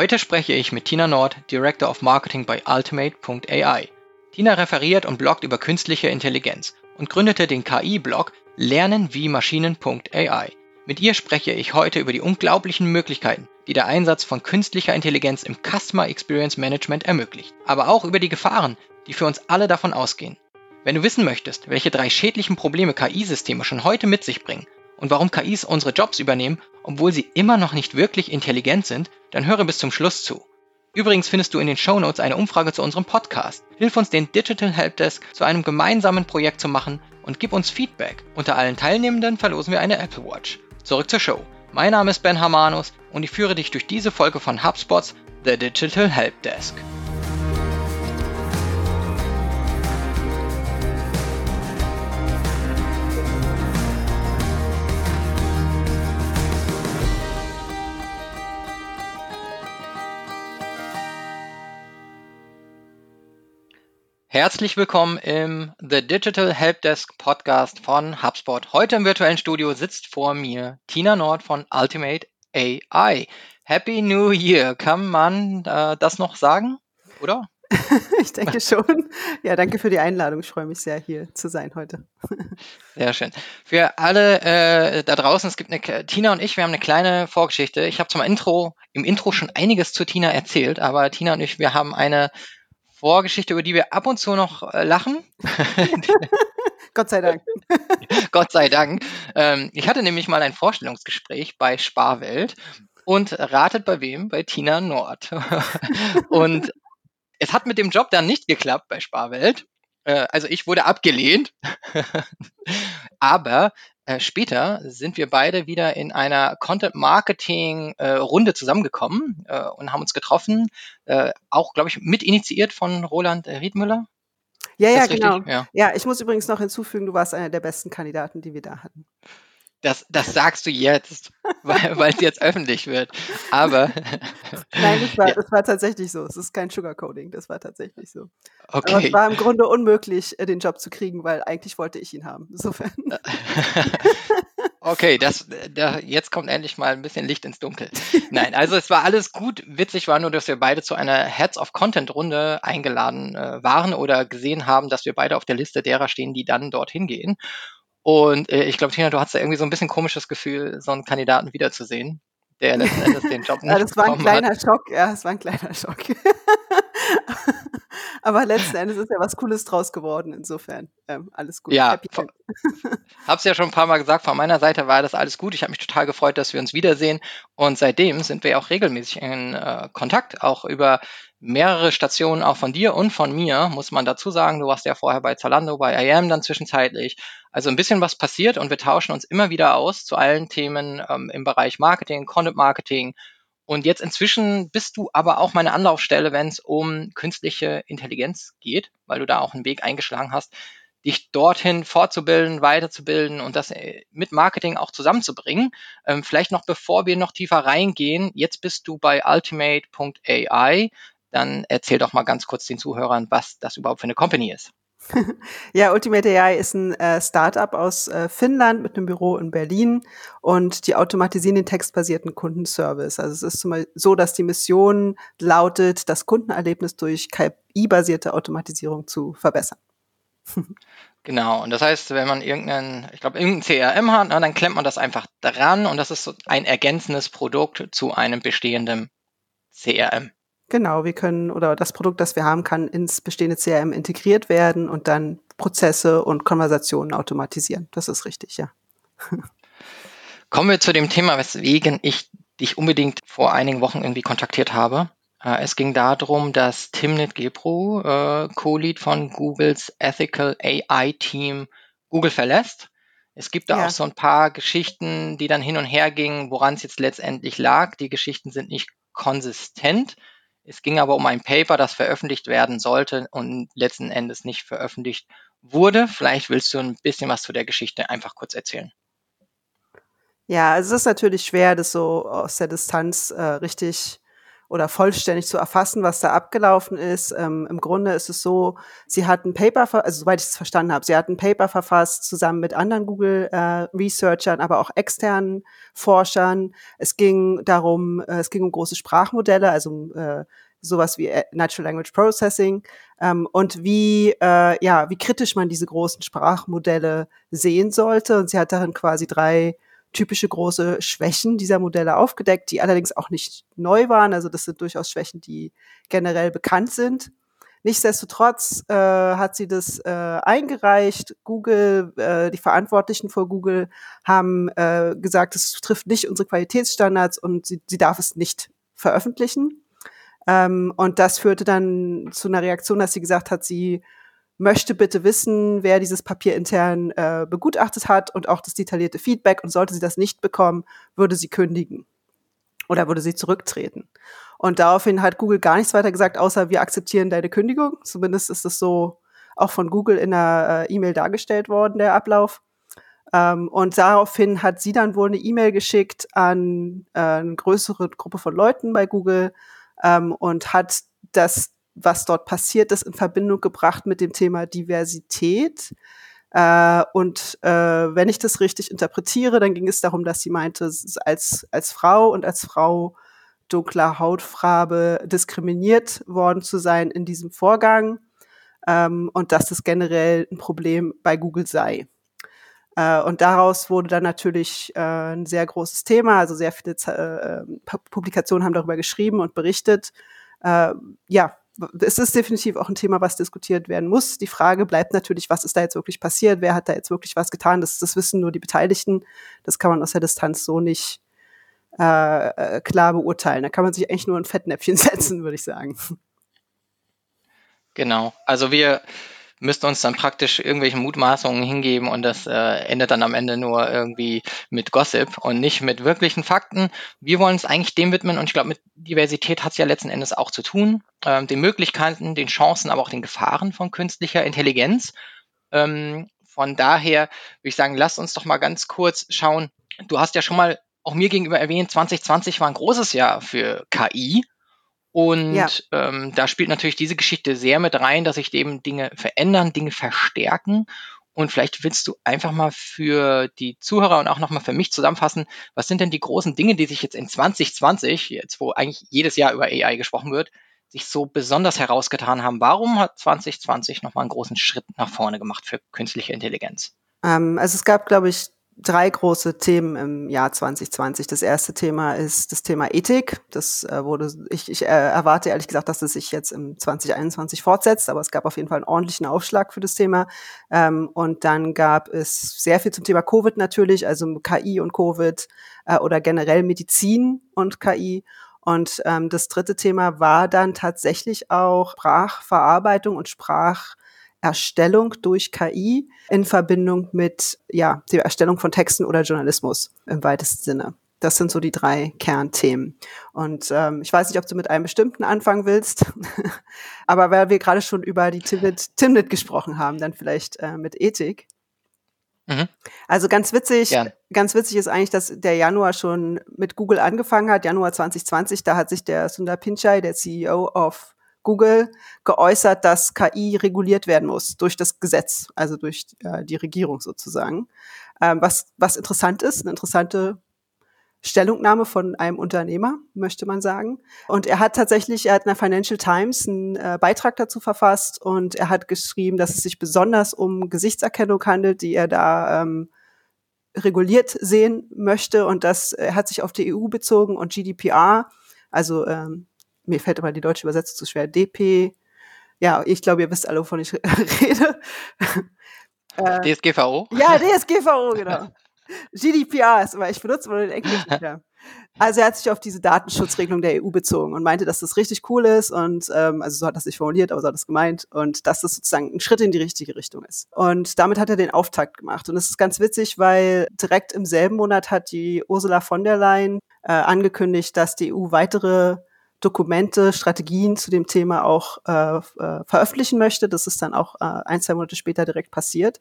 Heute spreche ich mit Tina Nord, Director of Marketing bei Ultimate.ai. Tina referiert und bloggt über künstliche Intelligenz und gründete den KI-Blog Lernen wie Maschinen.ai. Mit ihr spreche ich heute über die unglaublichen Möglichkeiten, die der Einsatz von künstlicher Intelligenz im Customer Experience Management ermöglicht, aber auch über die Gefahren, die für uns alle davon ausgehen. Wenn du wissen möchtest, welche drei schädlichen Probleme KI-Systeme schon heute mit sich bringen und warum KIs unsere Jobs übernehmen, obwohl sie immer noch nicht wirklich intelligent sind, dann höre bis zum Schluss zu. Übrigens findest du in den Shownotes eine Umfrage zu unserem Podcast. Hilf uns, den Digital Helpdesk zu einem gemeinsamen Projekt zu machen und gib uns Feedback. Unter allen Teilnehmenden verlosen wir eine Apple Watch. Zurück zur Show. Mein Name ist Ben Hamanus und ich führe dich durch diese Folge von HubSpots The Digital Helpdesk. Herzlich willkommen im The Digital Helpdesk Podcast von HubSpot. Heute im virtuellen Studio sitzt vor mir Tina Nord von Ultimate AI. Happy New Year. Kann man äh, das noch sagen, oder? ich denke schon. Ja, danke für die Einladung. Ich freue mich sehr, hier zu sein heute. Sehr schön. Für alle äh, da draußen, es gibt eine Tina und ich, wir haben eine kleine Vorgeschichte. Ich habe zum Intro, im Intro schon einiges zu Tina erzählt, aber Tina und ich, wir haben eine Vorgeschichte, über die wir ab und zu noch äh, lachen. Gott sei Dank. Gott sei Dank. Ähm, ich hatte nämlich mal ein Vorstellungsgespräch bei Sparwelt und ratet bei wem? Bei Tina Nord. und es hat mit dem Job dann nicht geklappt bei Sparwelt. Äh, also ich wurde abgelehnt. Aber äh, später sind wir beide wieder in einer Content-Marketing-Runde äh, zusammengekommen äh, und haben uns getroffen, auch, glaube ich, mit initiiert von Roland Riedmüller. Ja, ja, genau. Ja. ja, ich muss übrigens noch hinzufügen, du warst einer der besten Kandidaten, die wir da hatten. Das, das sagst du jetzt, weil es jetzt öffentlich wird. Aber. Nein, das war, ja. das war tatsächlich so. Es ist kein Sugarcoding, das war tatsächlich so. Okay. Aber es war im Grunde unmöglich, äh, den Job zu kriegen, weil eigentlich wollte ich ihn haben. Insofern. Okay, das, da, jetzt kommt endlich mal ein bisschen Licht ins Dunkel. Nein, also es war alles gut. Witzig war nur, dass wir beide zu einer Heads of Content Runde eingeladen äh, waren oder gesehen haben, dass wir beide auf der Liste derer stehen, die dann dorthin gehen. Und äh, ich glaube, Tina, du hast da irgendwie so ein bisschen komisches Gefühl, so einen Kandidaten wiederzusehen, der letzten Endes den Job nicht ja, Das war ein kleiner hat. Schock, ja, es war ein kleiner Schock. Aber letzten Endes ist ja was Cooles draus geworden, insofern ähm, alles gut. Ja, hab's ja schon ein paar Mal gesagt, von meiner Seite war das alles gut. Ich habe mich total gefreut, dass wir uns wiedersehen und seitdem sind wir auch regelmäßig in äh, Kontakt, auch über mehrere Stationen auch von dir und von mir, muss man dazu sagen. Du warst ja vorher bei Zalando, bei IAM dann zwischenzeitlich. Also ein bisschen was passiert und wir tauschen uns immer wieder aus zu allen Themen ähm, im Bereich Marketing, Content Marketing. Und jetzt inzwischen bist du aber auch meine Anlaufstelle, wenn es um künstliche Intelligenz geht, weil du da auch einen Weg eingeschlagen hast, dich dorthin fortzubilden, weiterzubilden und das äh, mit Marketing auch zusammenzubringen. Ähm, vielleicht noch bevor wir noch tiefer reingehen, jetzt bist du bei ultimate.ai dann erzähl doch mal ganz kurz den Zuhörern, was das überhaupt für eine Company ist. Ja, Ultimate AI ist ein äh, Startup aus äh, Finnland mit einem Büro in Berlin und die automatisieren den textbasierten Kundenservice. Also es ist zum Beispiel so, dass die Mission lautet, das Kundenerlebnis durch KI-basierte Automatisierung zu verbessern. Genau, und das heißt, wenn man irgendeinen, ich glaube, irgendein CRM hat, ne, dann klemmt man das einfach dran und das ist so ein ergänzendes Produkt zu einem bestehenden CRM. Genau, wir können oder das Produkt, das wir haben, kann ins bestehende CRM integriert werden und dann Prozesse und Konversationen automatisieren. Das ist richtig, ja. Kommen wir zu dem Thema, weswegen ich dich unbedingt vor einigen Wochen irgendwie kontaktiert habe. Äh, es ging darum, dass Timnit Gebru, äh, Co-Lead von Googles Ethical AI Team, Google verlässt. Es gibt da ja. auch so ein paar Geschichten, die dann hin und her gingen, woran es jetzt letztendlich lag. Die Geschichten sind nicht konsistent. Es ging aber um ein Paper, das veröffentlicht werden sollte und letzten Endes nicht veröffentlicht wurde. Vielleicht willst du ein bisschen was zu der Geschichte einfach kurz erzählen. Ja, also es ist natürlich schwer, das so aus der Distanz äh, richtig oder vollständig zu erfassen, was da abgelaufen ist. Ähm, Im Grunde ist es so, sie hat ein Paper, also soweit ich es verstanden habe, sie hat ein Paper verfasst zusammen mit anderen Google-Researchern, äh, aber auch externen Forschern. Es ging darum, äh, es ging um große Sprachmodelle, also äh, sowas wie äh, Natural Language Processing ähm, und wie äh, ja wie kritisch man diese großen Sprachmodelle sehen sollte. Und sie hat darin quasi drei typische große Schwächen dieser Modelle aufgedeckt, die allerdings auch nicht neu waren. Also das sind durchaus Schwächen, die generell bekannt sind. Nichtsdestotrotz äh, hat sie das äh, eingereicht. Google, äh, die Verantwortlichen vor Google haben äh, gesagt, es trifft nicht unsere Qualitätsstandards und sie, sie darf es nicht veröffentlichen. Ähm, und das führte dann zu einer Reaktion, dass sie gesagt hat, sie möchte bitte wissen, wer dieses Papier intern äh, begutachtet hat und auch das detaillierte Feedback. Und sollte sie das nicht bekommen, würde sie kündigen oder würde sie zurücktreten. Und daraufhin hat Google gar nichts weiter gesagt, außer wir akzeptieren deine Kündigung. Zumindest ist das so auch von Google in einer äh, E-Mail dargestellt worden, der Ablauf. Ähm, und daraufhin hat sie dann wohl eine E-Mail geschickt an äh, eine größere Gruppe von Leuten bei Google ähm, und hat das was dort passiert ist, in Verbindung gebracht mit dem Thema Diversität. Äh, und äh, wenn ich das richtig interpretiere, dann ging es darum, dass sie meinte, als, als Frau und als Frau dunkler Hautfarbe diskriminiert worden zu sein in diesem Vorgang ähm, und dass das generell ein Problem bei Google sei. Äh, und daraus wurde dann natürlich äh, ein sehr großes Thema. Also sehr viele äh, Publikationen haben darüber geschrieben und berichtet. Äh, ja, es ist definitiv auch ein Thema, was diskutiert werden muss. Die Frage bleibt natürlich, was ist da jetzt wirklich passiert? Wer hat da jetzt wirklich was getan? Das, das wissen nur die Beteiligten. Das kann man aus der Distanz so nicht äh, äh klar beurteilen. Da kann man sich eigentlich nur ein Fettnäpfchen setzen, würde ich sagen. Genau. Also wir müsste uns dann praktisch irgendwelchen Mutmaßungen hingeben und das äh, endet dann am Ende nur irgendwie mit Gossip und nicht mit wirklichen Fakten. Wir wollen uns eigentlich dem widmen und ich glaube, mit Diversität hat es ja letzten Endes auch zu tun, ähm, den Möglichkeiten, den Chancen, aber auch den Gefahren von künstlicher Intelligenz. Ähm, von daher würde ich sagen, lass uns doch mal ganz kurz schauen. Du hast ja schon mal auch mir gegenüber erwähnt, 2020 war ein großes Jahr für KI. Und ja. ähm, da spielt natürlich diese Geschichte sehr mit rein, dass sich eben Dinge verändern, Dinge verstärken. Und vielleicht willst du einfach mal für die Zuhörer und auch nochmal für mich zusammenfassen, was sind denn die großen Dinge, die sich jetzt in 2020, jetzt wo eigentlich jedes Jahr über AI gesprochen wird, sich so besonders herausgetan haben? Warum hat 2020 nochmal einen großen Schritt nach vorne gemacht für künstliche Intelligenz? Ähm, also es gab, glaube ich, drei große Themen im Jahr 2020. Das erste Thema ist das Thema Ethik. Das äh, wurde, ich, ich äh, erwarte ehrlich gesagt, dass es sich jetzt im 2021 fortsetzt, aber es gab auf jeden Fall einen ordentlichen Aufschlag für das Thema. Ähm, und dann gab es sehr viel zum Thema Covid natürlich, also KI und Covid äh, oder generell Medizin und KI. Und ähm, das dritte Thema war dann tatsächlich auch Sprachverarbeitung und Sprach Erstellung durch KI in Verbindung mit ja, der Erstellung von Texten oder Journalismus im weitesten Sinne. Das sind so die drei Kernthemen. Und ähm, ich weiß nicht, ob du mit einem bestimmten anfangen willst, aber weil wir gerade schon über die Timnit, Timnit gesprochen haben, dann vielleicht äh, mit Ethik. Mhm. Also ganz witzig, ja. ganz witzig ist eigentlich, dass der Januar schon mit Google angefangen hat, Januar 2020, da hat sich der Sundar Pichai, der CEO of Google geäußert, dass KI reguliert werden muss durch das Gesetz, also durch äh, die Regierung sozusagen. Ähm, was, was interessant ist, eine interessante Stellungnahme von einem Unternehmer, möchte man sagen. Und er hat tatsächlich, er hat in der Financial Times einen äh, Beitrag dazu verfasst und er hat geschrieben, dass es sich besonders um Gesichtserkennung handelt, die er da ähm, reguliert sehen möchte. Und das er hat sich auf die EU bezogen und GDPR, also ähm, mir fällt immer die deutsche Übersetzung zu schwer, DP, ja, ich glaube, ihr wisst alle, wovon ich rede. äh, DSGVO? Ja, DSGVO, genau. GDPR ist immer, ich benutze immer den englischen Term. Also er hat sich auf diese Datenschutzregelung der EU bezogen und meinte, dass das richtig cool ist und ähm, also so hat das nicht formuliert, aber so hat das gemeint und dass das sozusagen ein Schritt in die richtige Richtung ist. Und damit hat er den Auftakt gemacht und es ist ganz witzig, weil direkt im selben Monat hat die Ursula von der Leyen äh, angekündigt, dass die EU weitere Dokumente, Strategien zu dem Thema auch äh, äh, veröffentlichen möchte. Das ist dann auch äh, ein, zwei Monate später direkt passiert.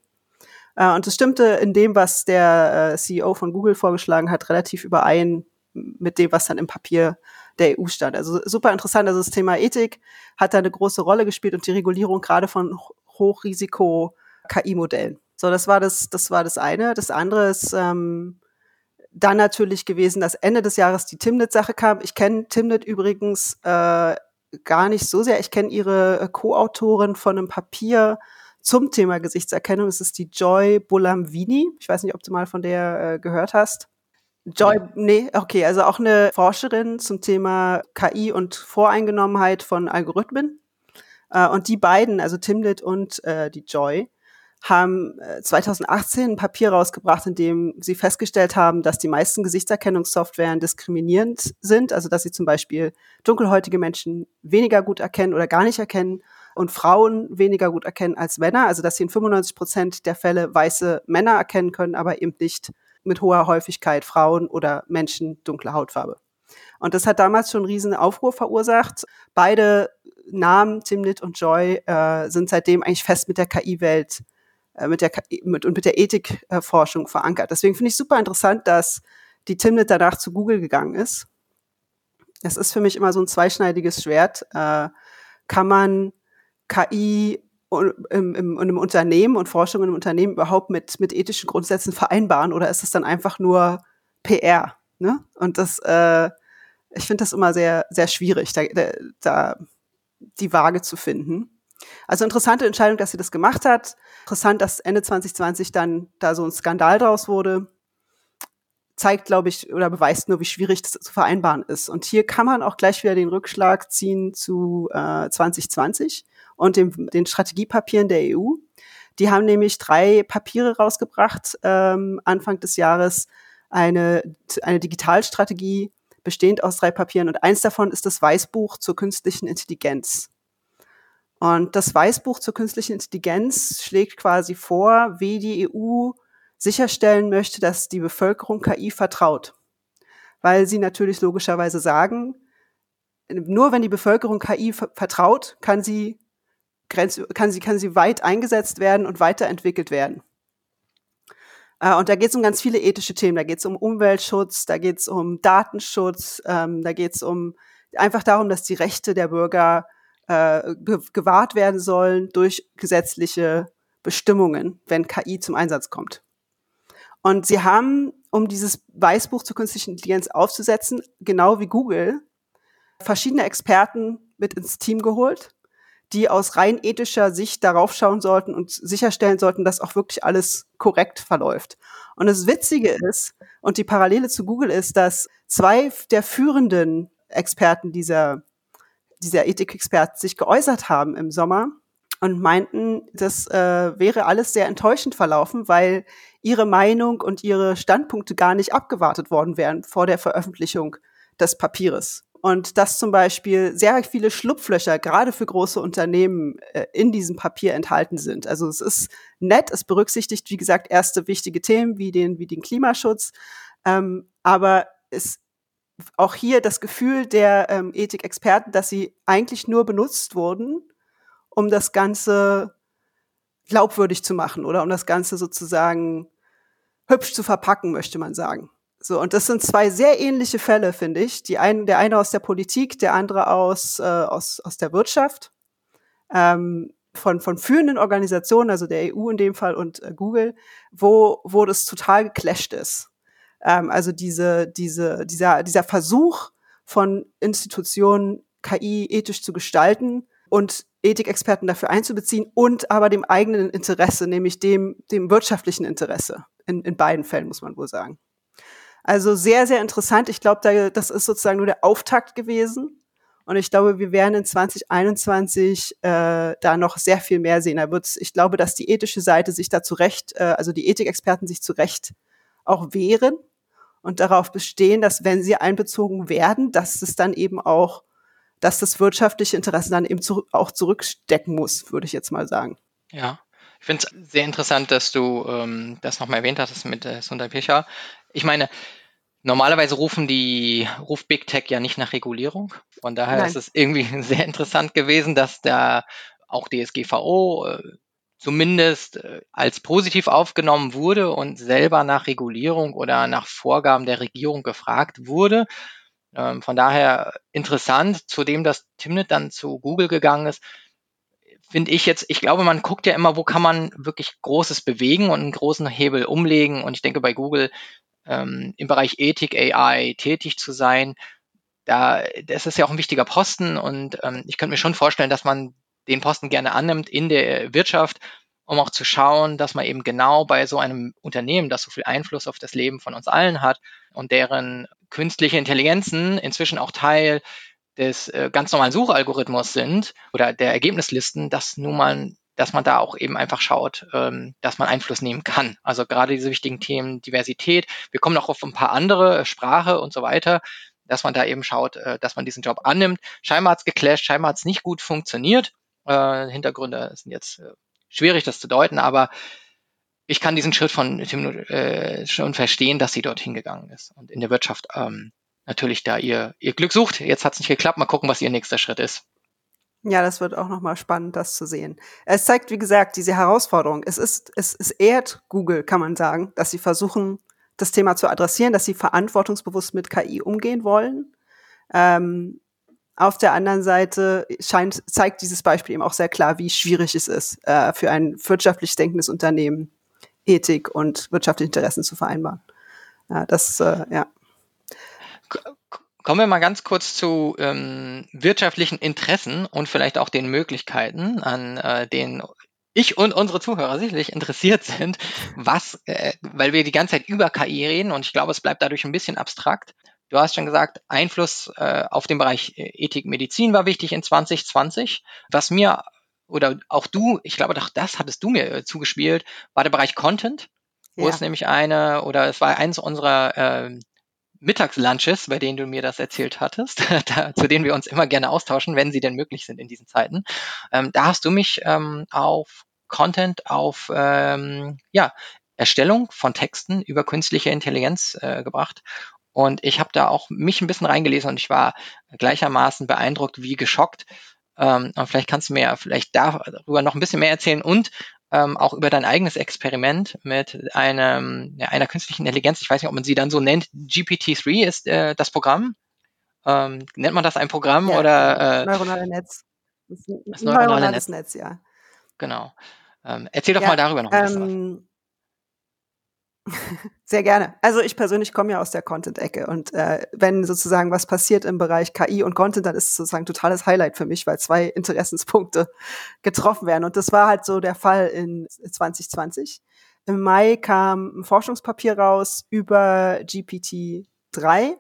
Äh, und es stimmte in dem, was der äh, CEO von Google vorgeschlagen hat, relativ überein mit dem, was dann im Papier der EU stand. Also super interessant. Also das Thema Ethik hat da eine große Rolle gespielt und die Regulierung gerade von Hochrisiko-KI-Modellen. So, das war das, das war das eine. Das andere ist ähm, dann natürlich gewesen, dass Ende des Jahres die Timnit-Sache kam. Ich kenne Timnit übrigens äh, gar nicht so sehr. Ich kenne ihre äh, Co-Autorin von einem Papier zum Thema Gesichtserkennung. Es ist die Joy Bulamvini. Ich weiß nicht, ob du mal von der äh, gehört hast. Joy, nee, okay, also auch eine Forscherin zum Thema KI und Voreingenommenheit von Algorithmen. Äh, und die beiden, also Timnit und äh, die Joy, haben 2018 äh, ein Papier rausgebracht, in dem sie festgestellt haben, dass die meisten Gesichtserkennungssoftwaren diskriminierend sind, also dass sie zum Beispiel dunkelhäutige Menschen weniger gut erkennen oder gar nicht erkennen und Frauen weniger gut erkennen als Männer, also dass sie in 95 Prozent der Fälle weiße Männer erkennen können, aber eben nicht mit hoher Häufigkeit Frauen oder Menschen dunkler Hautfarbe. Und das hat damals schon einen riesen Aufruhr verursacht. Beide Namen, Timnit und Joy, äh, sind seitdem eigentlich fest mit der KI-Welt mit der mit, und mit der Ethikforschung verankert. Deswegen finde ich super interessant, dass die Timnit danach zu Google gegangen ist. Das ist für mich immer so ein zweischneidiges Schwert. Äh, kann man KI im, im, im Unternehmen und Forschung im Unternehmen überhaupt mit, mit ethischen Grundsätzen vereinbaren oder ist es dann einfach nur PR? Ne? Und das, äh, ich finde das immer sehr, sehr schwierig, da, da die Waage zu finden. Also interessante Entscheidung, dass sie das gemacht hat. Interessant, dass Ende 2020 dann da so ein Skandal draus wurde. Zeigt, glaube ich, oder beweist nur, wie schwierig das zu vereinbaren ist. Und hier kann man auch gleich wieder den Rückschlag ziehen zu äh, 2020 und dem, den Strategiepapieren der EU. Die haben nämlich drei Papiere rausgebracht ähm, Anfang des Jahres. Eine, eine Digitalstrategie bestehend aus drei Papieren und eins davon ist das Weißbuch zur künstlichen Intelligenz. Und das Weißbuch zur künstlichen Intelligenz schlägt quasi vor, wie die EU sicherstellen möchte, dass die Bevölkerung KI vertraut. Weil sie natürlich logischerweise sagen, nur wenn die Bevölkerung KI vertraut, kann sie, kann sie, kann sie weit eingesetzt werden und weiterentwickelt werden. Äh, und da geht es um ganz viele ethische Themen. Da geht es um Umweltschutz, da geht es um Datenschutz, ähm, da geht es um einfach darum, dass die Rechte der Bürger äh, gewahrt werden sollen durch gesetzliche Bestimmungen, wenn KI zum Einsatz kommt. Und sie haben, um dieses Weißbuch zur künstlichen Intelligenz aufzusetzen, genau wie Google, verschiedene Experten mit ins Team geholt, die aus rein ethischer Sicht darauf schauen sollten und sicherstellen sollten, dass auch wirklich alles korrekt verläuft. Und das Witzige ist, und die Parallele zu Google ist, dass zwei der führenden Experten dieser dieser Ethikexperten sich geäußert haben im Sommer und meinten, das äh, wäre alles sehr enttäuschend verlaufen, weil ihre Meinung und ihre Standpunkte gar nicht abgewartet worden wären vor der Veröffentlichung des Papieres. Und dass zum Beispiel sehr viele Schlupflöcher gerade für große Unternehmen äh, in diesem Papier enthalten sind. Also es ist nett, es berücksichtigt, wie gesagt, erste wichtige Themen wie den, wie den Klimaschutz. Ähm, aber es auch hier das Gefühl der ähm, Ethikexperten, dass sie eigentlich nur benutzt wurden, um das Ganze glaubwürdig zu machen oder um das Ganze sozusagen hübsch zu verpacken, möchte man sagen. So, und das sind zwei sehr ähnliche Fälle, finde ich. Die einen, der eine aus der Politik, der andere aus, äh, aus, aus der Wirtschaft. Ähm, von, von führenden Organisationen, also der EU in dem Fall und äh, Google, wo, wo das total geclasht ist. Ähm, also diese, diese, dieser, dieser Versuch von Institutionen, KI ethisch zu gestalten und Ethikexperten dafür einzubeziehen und aber dem eigenen Interesse, nämlich dem, dem wirtschaftlichen Interesse. In, in beiden Fällen, muss man wohl sagen. Also sehr, sehr interessant. Ich glaube, da, das ist sozusagen nur der Auftakt gewesen. Und ich glaube, wir werden in 2021 äh, da noch sehr viel mehr sehen. Da wird's, ich glaube, dass die ethische Seite sich da zu Recht, äh, also die Ethikexperten sich zu Recht auch wehren und darauf bestehen, dass wenn sie einbezogen werden, dass es dann eben auch, dass das wirtschaftliche Interesse dann eben zu, auch zurückstecken muss, würde ich jetzt mal sagen. Ja, ich finde es sehr interessant, dass du ähm, das nochmal erwähnt hast mit äh, Sundar Pichai. Ich meine, normalerweise rufen die, ruft Big Tech ja nicht nach Regulierung. Von daher Nein. ist es irgendwie sehr interessant gewesen, dass da auch DSGVO äh, zumindest äh, als positiv aufgenommen wurde und selber nach Regulierung oder nach Vorgaben der Regierung gefragt wurde. Ähm, von daher interessant, zudem, dass Timnit dann zu Google gegangen ist, finde ich jetzt, ich glaube, man guckt ja immer, wo kann man wirklich Großes bewegen und einen großen Hebel umlegen. Und ich denke, bei Google ähm, im Bereich Ethik, AI tätig zu sein, da, das ist ja auch ein wichtiger Posten und ähm, ich könnte mir schon vorstellen, dass man den Posten gerne annimmt in der Wirtschaft, um auch zu schauen, dass man eben genau bei so einem Unternehmen, das so viel Einfluss auf das Leben von uns allen hat und deren künstliche Intelligenzen inzwischen auch Teil des äh, ganz normalen Suchalgorithmus sind oder der Ergebnislisten, dass nun mal dass man da auch eben einfach schaut, ähm, dass man Einfluss nehmen kann. Also gerade diese wichtigen Themen Diversität. Wir kommen noch auf ein paar andere, Sprache und so weiter, dass man da eben schaut, äh, dass man diesen Job annimmt. Scheinbar hat's geclasht, scheinbar hat's nicht gut funktioniert. Äh, Hintergründe sind jetzt äh, schwierig, das zu deuten, aber ich kann diesen Schritt von Tim äh, schon verstehen, dass sie dorthin gegangen ist und in der Wirtschaft ähm, natürlich da ihr, ihr Glück sucht. Jetzt hat's nicht geklappt, mal gucken, was ihr nächster Schritt ist. Ja, das wird auch nochmal spannend, das zu sehen. Es zeigt, wie gesagt, diese Herausforderung. Es ist, es, es ehrt Google, kann man sagen, dass sie versuchen, das Thema zu adressieren, dass sie verantwortungsbewusst mit KI umgehen wollen. Ähm, auf der anderen Seite scheint, zeigt dieses Beispiel eben auch sehr klar, wie schwierig es ist, äh, für ein wirtschaftlich denkendes Unternehmen Ethik und wirtschaftliche Interessen zu vereinbaren. Ja, das, äh, ja. Kommen wir mal ganz kurz zu ähm, wirtschaftlichen Interessen und vielleicht auch den Möglichkeiten, an äh, denen ich und unsere Zuhörer sicherlich interessiert sind, was, äh, weil wir die ganze Zeit über KI reden und ich glaube, es bleibt dadurch ein bisschen abstrakt. Du hast schon gesagt, Einfluss äh, auf den Bereich äh, Ethik, Medizin war wichtig in 2020. Was mir oder auch du, ich glaube, doch das hattest du mir äh, zugespielt, war der Bereich Content, wo ja. es nämlich eine oder es war eins unserer äh, Mittagslunches, bei denen du mir das erzählt hattest, da, zu denen wir uns immer gerne austauschen, wenn sie denn möglich sind in diesen Zeiten. Ähm, da hast du mich ähm, auf Content, auf ähm, ja, Erstellung von Texten über künstliche Intelligenz äh, gebracht. Und ich habe da auch mich ein bisschen reingelesen und ich war gleichermaßen beeindruckt wie geschockt. Ähm, und vielleicht kannst du mir vielleicht darüber noch ein bisschen mehr erzählen und ähm, auch über dein eigenes Experiment mit einem, ja, einer künstlichen Intelligenz. Ich weiß nicht, ob man sie dann so nennt. GPT-3 ist äh, das Programm. Ähm, nennt man das ein Programm ja, oder? Äh, neuronale Netz. Das, das neuronale, neuronales Netz. Netz, ja. Genau. Ähm, erzähl doch ja, mal darüber noch ein bisschen was. Sehr gerne. Also ich persönlich komme ja aus der Content-Ecke und äh, wenn sozusagen was passiert im Bereich KI und Content, dann ist es sozusagen totales Highlight für mich, weil zwei Interessenspunkte getroffen werden. Und das war halt so der Fall in 2020. Im Mai kam ein Forschungspapier raus über GPT-3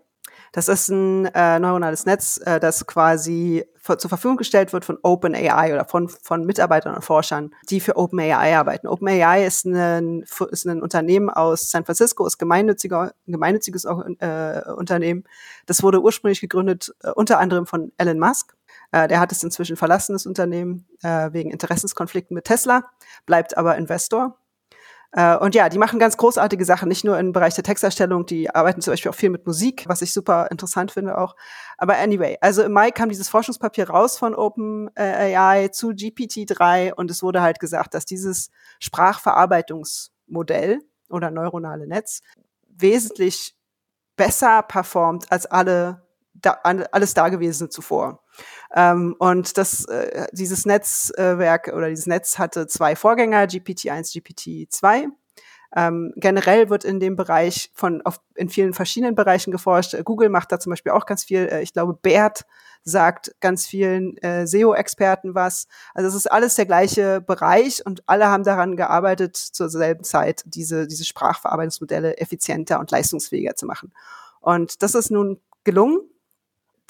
das ist ein äh, neuronales Netz, äh, das quasi zur Verfügung gestellt wird von OpenAI oder von, von Mitarbeitern und Forschern, die für OpenAI arbeiten. OpenAI ist ein, ist ein Unternehmen aus San Francisco, ist gemeinnütziger, gemeinnütziges äh, Unternehmen. Das wurde ursprünglich gegründet äh, unter anderem von Elon Musk. Äh, der hat es inzwischen verlassen, das Unternehmen, äh, wegen Interessenskonflikten mit Tesla, bleibt aber Investor und ja, die machen ganz großartige Sachen, nicht nur im Bereich der Texterstellung, die arbeiten zum Beispiel auch viel mit Musik, was ich super interessant finde auch. Aber anyway, also im Mai kam dieses Forschungspapier raus von OpenAI zu GPT-3 und es wurde halt gesagt, dass dieses Sprachverarbeitungsmodell oder neuronale Netz wesentlich besser performt als alle da, alles Dagewesene zuvor. Ähm, und das, äh, dieses Netzwerk äh, oder dieses Netz hatte zwei Vorgänger, GPT-1, GPT-2. Ähm, generell wird in dem Bereich von auf, in vielen verschiedenen Bereichen geforscht. Google macht da zum Beispiel auch ganz viel. Äh, ich glaube, BERT sagt ganz vielen äh, SEO-Experten was. Also es ist alles der gleiche Bereich und alle haben daran gearbeitet, zur selben Zeit diese, diese Sprachverarbeitungsmodelle effizienter und leistungsfähiger zu machen. Und das ist nun gelungen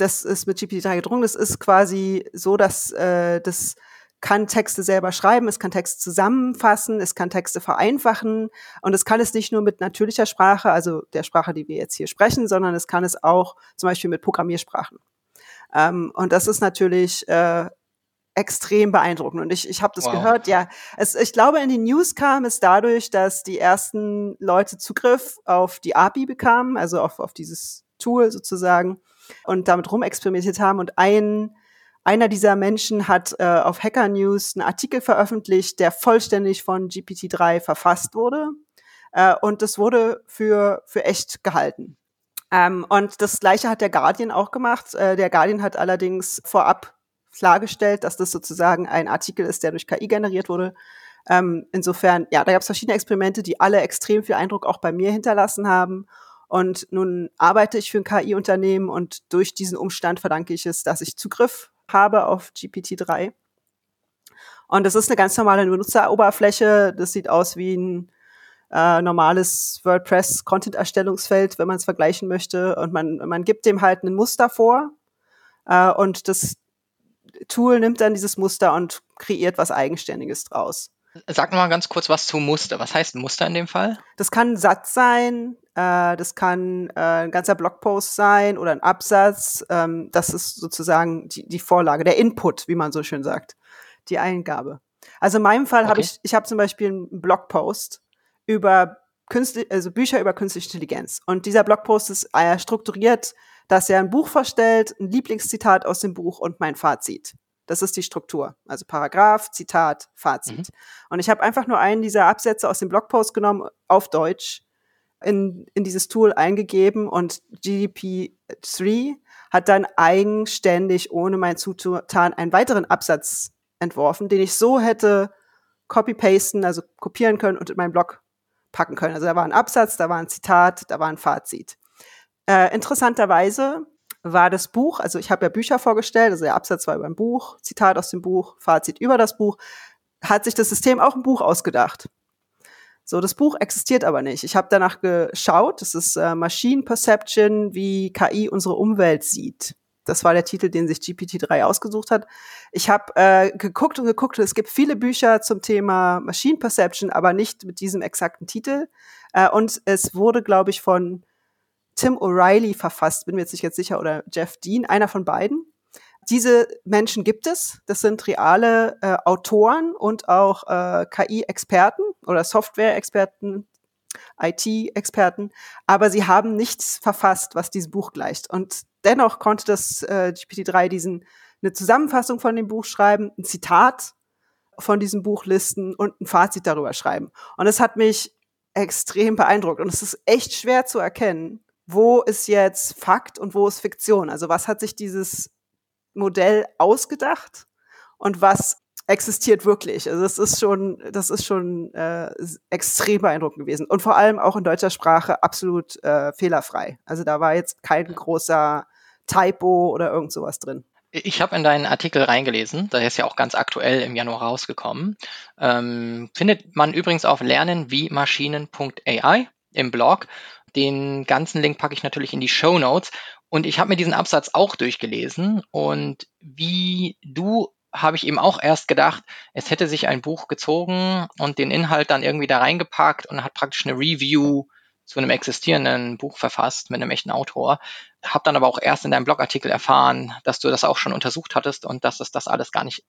das ist mit GPT-3 gedrungen. Das ist quasi so, dass äh, das kann Texte selber schreiben, es kann Texte zusammenfassen, es kann Texte vereinfachen und es kann es nicht nur mit natürlicher Sprache, also der Sprache, die wir jetzt hier sprechen, sondern es kann es auch zum Beispiel mit Programmiersprachen. Ähm, und das ist natürlich äh, extrem beeindruckend. Und ich, ich habe das wow. gehört, ja. Es, ich glaube, in den News kam es dadurch, dass die ersten Leute Zugriff auf die API bekamen, also auf, auf dieses Tool sozusagen und damit rumexperimentiert haben. Und ein, einer dieser Menschen hat äh, auf Hacker News einen Artikel veröffentlicht, der vollständig von GPT-3 verfasst wurde. Äh, und das wurde für, für echt gehalten. Ähm, und das gleiche hat der Guardian auch gemacht. Äh, der Guardian hat allerdings vorab klargestellt, dass das sozusagen ein Artikel ist, der durch KI generiert wurde. Ähm, insofern, ja, da gab es verschiedene Experimente, die alle extrem viel Eindruck auch bei mir hinterlassen haben. Und nun arbeite ich für ein KI-Unternehmen und durch diesen Umstand verdanke ich es, dass ich Zugriff habe auf GPT-3. Und das ist eine ganz normale Benutzeroberfläche. Das sieht aus wie ein äh, normales WordPress-Content-Erstellungsfeld, wenn man es vergleichen möchte. Und man, man gibt dem halt ein Muster vor. Äh, und das Tool nimmt dann dieses Muster und kreiert was Eigenständiges draus. Sag mal ganz kurz was zu Muster. Was heißt Muster in dem Fall? Das kann ein Satz sein, äh, das kann äh, ein ganzer Blogpost sein oder ein Absatz. Ähm, das ist sozusagen die, die Vorlage, der Input, wie man so schön sagt, die Eingabe. Also in meinem Fall okay. habe ich, ich habe zum Beispiel einen Blogpost über Künstlich, also Bücher über künstliche Intelligenz. Und dieser Blogpost ist äh, strukturiert, dass er ein Buch vorstellt, ein Lieblingszitat aus dem Buch und mein Fazit. Das ist die Struktur. Also Paragraph, Zitat, Fazit. Mhm. Und ich habe einfach nur einen dieser Absätze aus dem Blogpost genommen, auf Deutsch, in, in dieses Tool eingegeben und GDP3 hat dann eigenständig, ohne mein Zutun, einen weiteren Absatz entworfen, den ich so hätte copy-pasten, also kopieren können und in meinen Blog packen können. Also da war ein Absatz, da war ein Zitat, da war ein Fazit. Äh, interessanterweise war das Buch, also ich habe ja Bücher vorgestellt, also der Absatz war über ein Buch, Zitat aus dem Buch, Fazit über das Buch, hat sich das System auch ein Buch ausgedacht. So, das Buch existiert aber nicht. Ich habe danach geschaut, das ist äh, Machine Perception, wie KI unsere Umwelt sieht. Das war der Titel, den sich GPT-3 ausgesucht hat. Ich habe äh, geguckt und geguckt, es gibt viele Bücher zum Thema Machine Perception, aber nicht mit diesem exakten Titel. Äh, und es wurde, glaube ich, von Tim O'Reilly verfasst, bin mir jetzt nicht jetzt sicher, oder Jeff Dean, einer von beiden. Diese Menschen gibt es. Das sind reale äh, Autoren und auch äh, KI-Experten oder Software-Experten, IT-Experten, aber sie haben nichts verfasst, was diesem Buch gleicht. Und dennoch konnte das äh, GPT-3 diesen eine Zusammenfassung von dem Buch schreiben, ein Zitat von diesem Buch listen und ein Fazit darüber schreiben. Und es hat mich extrem beeindruckt. Und es ist echt schwer zu erkennen, wo ist jetzt Fakt und wo ist Fiktion. Also was hat sich dieses Modell ausgedacht und was existiert wirklich. Also das ist schon, das ist schon äh, extrem beeindruckend gewesen. Und vor allem auch in deutscher Sprache absolut äh, fehlerfrei. Also da war jetzt kein großer Typo oder irgend sowas drin. Ich habe in deinen Artikel reingelesen, der ist ja auch ganz aktuell im Januar rausgekommen. Ähm, findet man übrigens auf lernenwiemaschinen.ai im Blog. Den ganzen Link packe ich natürlich in die Show Notes. Und ich habe mir diesen Absatz auch durchgelesen. Und wie du habe ich eben auch erst gedacht, es hätte sich ein Buch gezogen und den Inhalt dann irgendwie da reingepackt und hat praktisch eine Review zu einem existierenden Buch verfasst mit einem echten Autor. Hab dann aber auch erst in deinem Blogartikel erfahren, dass du das auch schon untersucht hattest und dass es das alles gar nicht,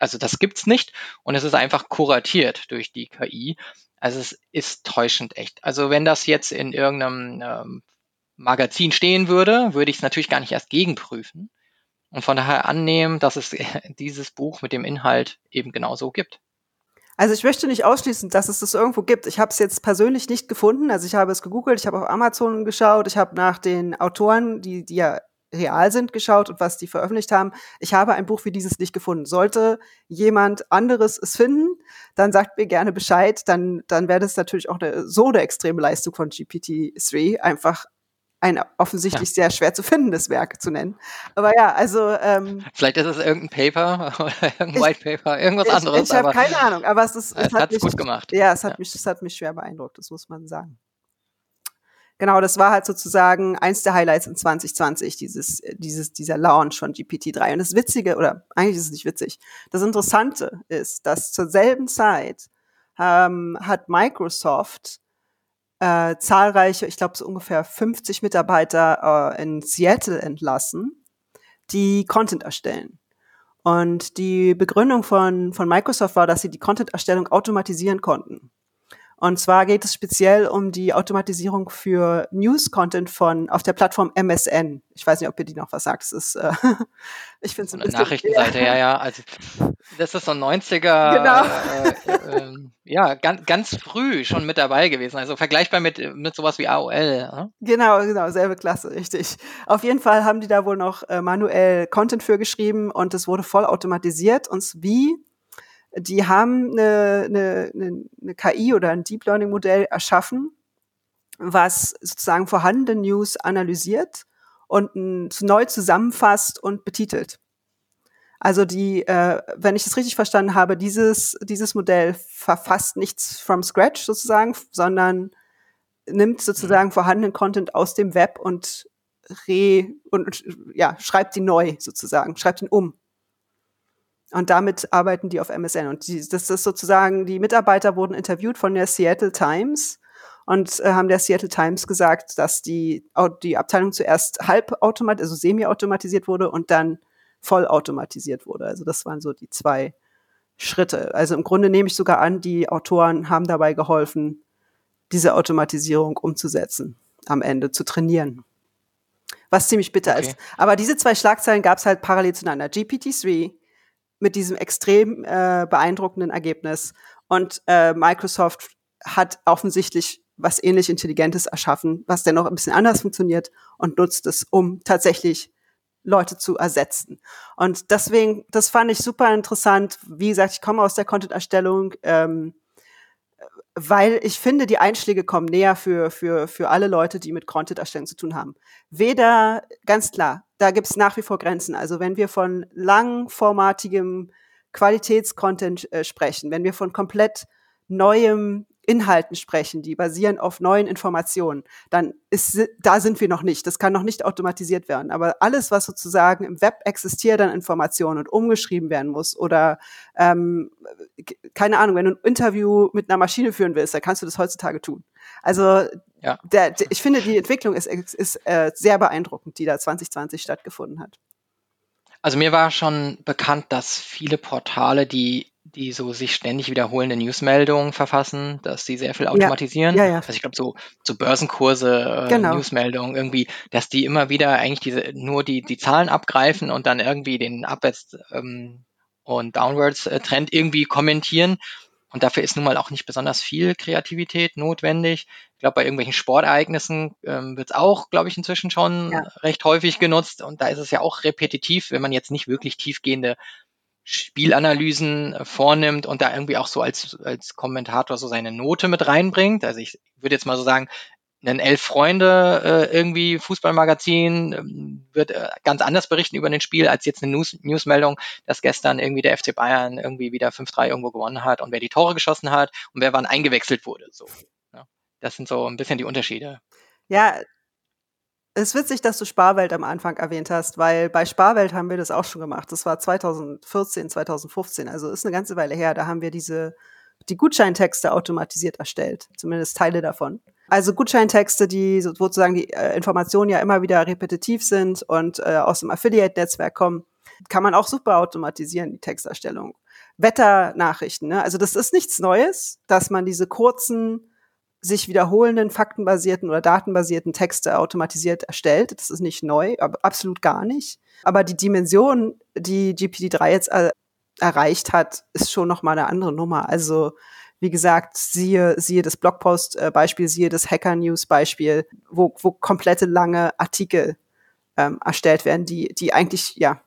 also das gibt's nicht und es ist einfach kuratiert durch die KI. Also es ist täuschend echt. Also wenn das jetzt in irgendeinem ähm, Magazin stehen würde, würde ich es natürlich gar nicht erst gegenprüfen und von daher annehmen, dass es dieses Buch mit dem Inhalt eben genauso gibt. Also ich möchte nicht ausschließen, dass es das irgendwo gibt. Ich habe es jetzt persönlich nicht gefunden. Also ich habe es gegoogelt, ich habe auf Amazon geschaut, ich habe nach den Autoren, die, die ja real sind, geschaut und was die veröffentlicht haben. Ich habe ein Buch wie dieses nicht gefunden. Sollte jemand anderes es finden, dann sagt mir gerne Bescheid. Dann, dann wäre das natürlich auch eine, so eine extreme Leistung von GPT-3, einfach ein offensichtlich ja. sehr schwer zu findendes Werk zu nennen. Aber ja, also ähm, vielleicht ist es irgendein Paper oder irgendein White Paper, irgendwas ich, anderes. Ich habe keine Ahnung, aber es ist es, es hat mich, gut gemacht. Ja, es hat ja. mich, es hat mich schwer beeindruckt, das muss man sagen. Genau, das war halt sozusagen eins der Highlights in 2020, dieses, dieses, dieser Launch von GPT-3. Und das Witzige, oder eigentlich ist es nicht witzig, das Interessante ist, dass zur selben Zeit ähm, hat Microsoft äh, zahlreiche, ich glaube so ungefähr 50 Mitarbeiter äh, in Seattle entlassen, die Content erstellen. Und die Begründung von, von Microsoft war, dass sie die Content-Erstellung automatisieren konnten. Und zwar geht es speziell um die Automatisierung für News-Content von auf der Plattform MSN. Ich weiß nicht, ob ihr die noch was sagt. Das ist, äh, ich finde es ein bisschen. Nachrichtenseite, ja, ja. Also das ist so ein 90er, genau. äh, äh, ähm, ja, ganz, ganz früh schon mit dabei gewesen. Also vergleichbar mit, mit sowas wie AOL. Äh? Genau, genau, selbe Klasse, richtig. Auf jeden Fall haben die da wohl noch äh, manuell Content für geschrieben und es wurde voll automatisiert. Und wie die haben eine, eine, eine KI oder ein Deep Learning Modell erschaffen, was sozusagen vorhandene News analysiert und neu zusammenfasst und betitelt. Also die, äh, wenn ich das richtig verstanden habe, dieses, dieses Modell verfasst nichts from scratch sozusagen, sondern nimmt sozusagen vorhandenen Content aus dem Web und re und ja, schreibt ihn neu sozusagen, schreibt ihn um. Und damit arbeiten die auf MSN. Und die, das ist sozusagen, die Mitarbeiter wurden interviewt von der Seattle Times und äh, haben der Seattle Times gesagt, dass die, die Abteilung zuerst halbautomat, also semi-automatisiert wurde und dann vollautomatisiert wurde. Also das waren so die zwei Schritte. Also im Grunde nehme ich sogar an, die Autoren haben dabei geholfen, diese Automatisierung umzusetzen, am Ende zu trainieren. Was ziemlich bitter okay. ist. Aber diese zwei Schlagzeilen gab es halt parallel zueinander. GPT-3 mit diesem extrem äh, beeindruckenden Ergebnis. Und äh, Microsoft hat offensichtlich was ähnlich Intelligentes erschaffen, was dennoch ein bisschen anders funktioniert und nutzt es, um tatsächlich Leute zu ersetzen. Und deswegen, das fand ich super interessant. Wie gesagt, ich komme aus der Content-Erstellung. Ähm, weil ich finde, die Einschläge kommen näher für, für, für alle Leute, die mit Content-Erstellung zu tun haben. Weder, ganz klar, da gibt es nach wie vor Grenzen. Also wenn wir von langformatigem Qualitätscontent äh, sprechen, wenn wir von komplett neuem Inhalten sprechen, die basieren auf neuen Informationen, dann ist, da sind wir noch nicht. Das kann noch nicht automatisiert werden. Aber alles, was sozusagen im Web existiert an Informationen und umgeschrieben werden muss oder ähm, keine Ahnung, wenn du ein Interview mit einer Maschine führen willst, dann kannst du das heutzutage tun. Also ja. der, der, ich finde, die Entwicklung ist, ist äh, sehr beeindruckend, die da 2020 stattgefunden hat. Also mir war schon bekannt, dass viele Portale, die die so sich ständig wiederholende Newsmeldungen verfassen, dass die sehr viel automatisieren. Ja, ja, ja. Also ich glaube, so, so Börsenkurse, äh, genau. Newsmeldungen irgendwie, dass die immer wieder eigentlich diese nur die, die Zahlen abgreifen und dann irgendwie den Abwärts- ähm, und Downwards-Trend irgendwie kommentieren. Und dafür ist nun mal auch nicht besonders viel Kreativität notwendig. Ich glaube, bei irgendwelchen Sportereignissen ähm, wird es auch, glaube ich, inzwischen schon ja. recht häufig genutzt. Und da ist es ja auch repetitiv, wenn man jetzt nicht wirklich tiefgehende Spielanalysen äh, vornimmt und da irgendwie auch so als, als Kommentator so seine Note mit reinbringt. Also ich würde jetzt mal so sagen, ein Elf Freunde äh, irgendwie Fußballmagazin äh, wird äh, ganz anders berichten über ein Spiel als jetzt eine News Newsmeldung, dass gestern irgendwie der FC Bayern irgendwie wieder 5-3 irgendwo gewonnen hat und wer die Tore geschossen hat und wer wann eingewechselt wurde. So. Ja. Das sind so ein bisschen die Unterschiede. Ja, es ist witzig, dass du Sparwelt am Anfang erwähnt hast, weil bei Sparwelt haben wir das auch schon gemacht. Das war 2014, 2015, also ist eine ganze Weile her. Da haben wir diese die Gutscheintexte automatisiert erstellt, zumindest Teile davon. Also Gutscheintexte, die sozusagen die äh, Informationen ja immer wieder repetitiv sind und äh, aus dem Affiliate-Netzwerk kommen, kann man auch super automatisieren, die Texterstellung. Wetternachrichten, ne? also das ist nichts Neues, dass man diese kurzen sich wiederholenden, faktenbasierten oder datenbasierten Texte automatisiert erstellt. Das ist nicht neu, aber absolut gar nicht. Aber die Dimension, die GPT-3 jetzt er erreicht hat, ist schon noch mal eine andere Nummer. Also wie gesagt, siehe, siehe das Blogpost-Beispiel, siehe das Hacker-News-Beispiel, wo, wo komplette lange Artikel ähm, erstellt werden, die, die eigentlich ja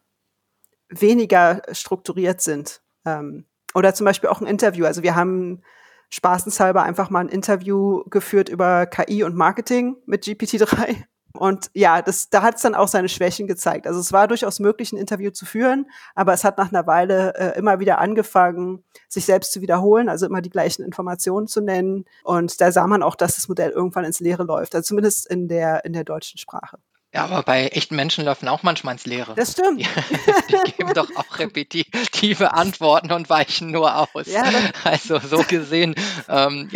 weniger strukturiert sind. Ähm, oder zum Beispiel auch ein Interview. Also wir haben spaßenshalber einfach mal ein Interview geführt über KI und Marketing mit GPT-3. Und ja, das, da hat es dann auch seine Schwächen gezeigt. Also es war durchaus möglich, ein Interview zu führen, aber es hat nach einer Weile äh, immer wieder angefangen, sich selbst zu wiederholen, also immer die gleichen Informationen zu nennen. Und da sah man auch, dass das Modell irgendwann ins Leere läuft, also zumindest in der, in der deutschen Sprache. Ja, aber bei echten Menschen laufen auch manchmal ins Leere. Das stimmt. Die, die geben doch auch repetitive Antworten und weichen nur aus. Ja, also so gesehen ähm,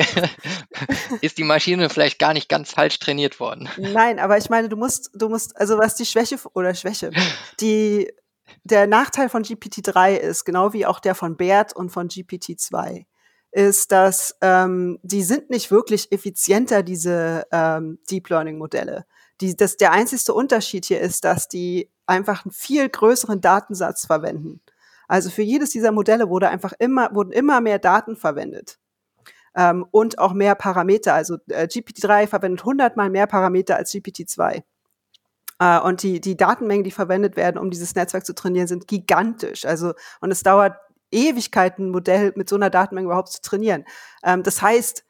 ist die Maschine vielleicht gar nicht ganz falsch trainiert worden. Nein, aber ich meine, du musst, du musst, also was die Schwäche oder Schwäche, die der Nachteil von GPT-3 ist, genau wie auch der von BERT und von GPT-2, ist, dass ähm, die sind nicht wirklich effizienter, diese ähm, Deep Learning Modelle. Die, das, der einzigste Unterschied hier ist, dass die einfach einen viel größeren Datensatz verwenden. Also für jedes dieser Modelle wurde einfach immer, wurden immer mehr Daten verwendet. Ähm, und auch mehr Parameter. Also äh, GPT-3 verwendet 100 mal mehr Parameter als GPT-2. Äh, und die, die Datenmengen, die verwendet werden, um dieses Netzwerk zu trainieren, sind gigantisch. Also, und es dauert Ewigkeiten, ein Modell mit so einer Datenmenge überhaupt zu trainieren. Ähm, das heißt,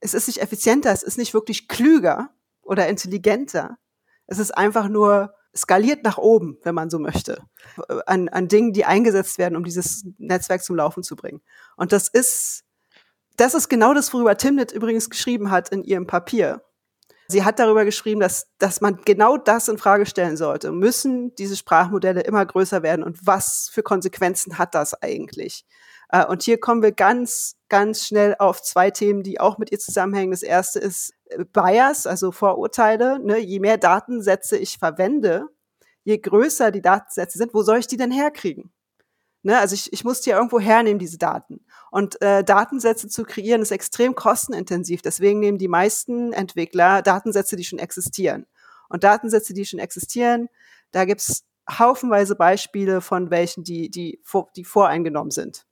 es ist nicht effizienter, es ist nicht wirklich klüger oder intelligenter. Es ist einfach nur skaliert nach oben, wenn man so möchte, an, an Dingen, die eingesetzt werden, um dieses Netzwerk zum Laufen zu bringen. Und das ist, das ist genau das, worüber Timnit übrigens geschrieben hat in ihrem Papier. Sie hat darüber geschrieben, dass, dass man genau das in Frage stellen sollte. Müssen diese Sprachmodelle immer größer werden und was für Konsequenzen hat das eigentlich? Äh, und hier kommen wir ganz, ganz schnell auf zwei Themen, die auch mit ihr zusammenhängen. Das erste ist Bias, also Vorurteile. Ne? Je mehr Datensätze ich verwende, je größer die Datensätze sind, wo soll ich die denn herkriegen? Ne, also ich, ich muss die ja irgendwo hernehmen, diese Daten. Und äh, Datensätze zu kreieren ist extrem kostenintensiv. Deswegen nehmen die meisten Entwickler Datensätze, die schon existieren. Und Datensätze, die schon existieren, da gibt's haufenweise Beispiele von welchen, die, die, die voreingenommen sind.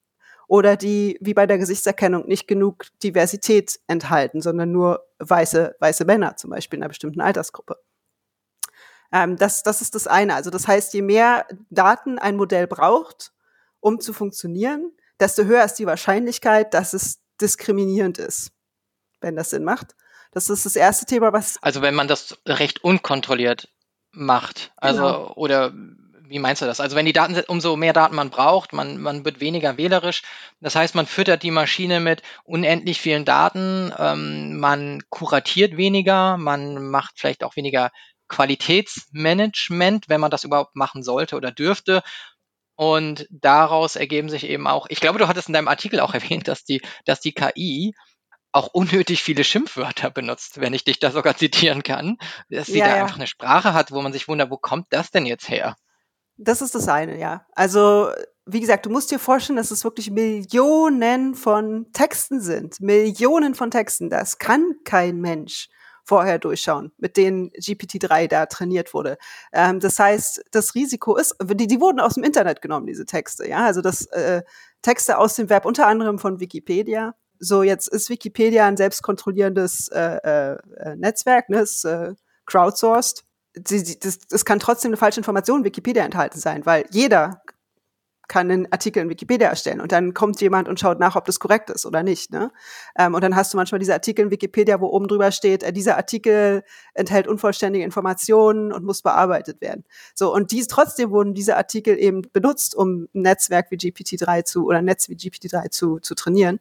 Oder die, wie bei der Gesichtserkennung, nicht genug Diversität enthalten, sondern nur weiße, weiße Männer, zum Beispiel in einer bestimmten Altersgruppe. Ähm, das, das ist das eine. Also das heißt, je mehr Daten ein Modell braucht, um zu funktionieren, desto höher ist die Wahrscheinlichkeit, dass es diskriminierend ist, wenn das Sinn macht. Das ist das erste Thema, was. Also wenn man das recht unkontrolliert macht, also genau. oder wie meinst du das? Also wenn die Daten, umso mehr Daten man braucht, man, man wird weniger wählerisch. Das heißt, man füttert die Maschine mit unendlich vielen Daten, ähm, man kuratiert weniger, man macht vielleicht auch weniger Qualitätsmanagement, wenn man das überhaupt machen sollte oder dürfte. Und daraus ergeben sich eben auch, ich glaube, du hattest in deinem Artikel auch erwähnt, dass die, dass die KI auch unnötig viele Schimpfwörter benutzt, wenn ich dich da sogar zitieren kann. Dass sie ja, da ja. einfach eine Sprache hat, wo man sich wundert, wo kommt das denn jetzt her? Das ist das eine, ja. Also, wie gesagt, du musst dir vorstellen, dass es wirklich Millionen von Texten sind. Millionen von Texten. Das kann kein Mensch vorher durchschauen, mit denen GPT-3 da trainiert wurde. Ähm, das heißt, das Risiko ist, die, die wurden aus dem Internet genommen, diese Texte, ja, also das äh, Texte aus dem Web, unter anderem von Wikipedia. So, jetzt ist Wikipedia ein selbstkontrollierendes äh, äh, Netzwerk, ne, ist äh, crowdsourced. Das, das kann trotzdem eine falsche Information in Wikipedia enthalten sein, weil jeder kann einen Artikel in Wikipedia erstellen und dann kommt jemand und schaut nach, ob das korrekt ist oder nicht. Ne? Ähm, und dann hast du manchmal diese Artikel in Wikipedia, wo oben drüber steht, äh, dieser Artikel enthält unvollständige Informationen und muss bearbeitet werden. So und dies trotzdem wurden diese Artikel eben benutzt, um ein Netzwerk wie GPT-3 zu oder ein Netz wie GPT-3 zu, zu trainieren.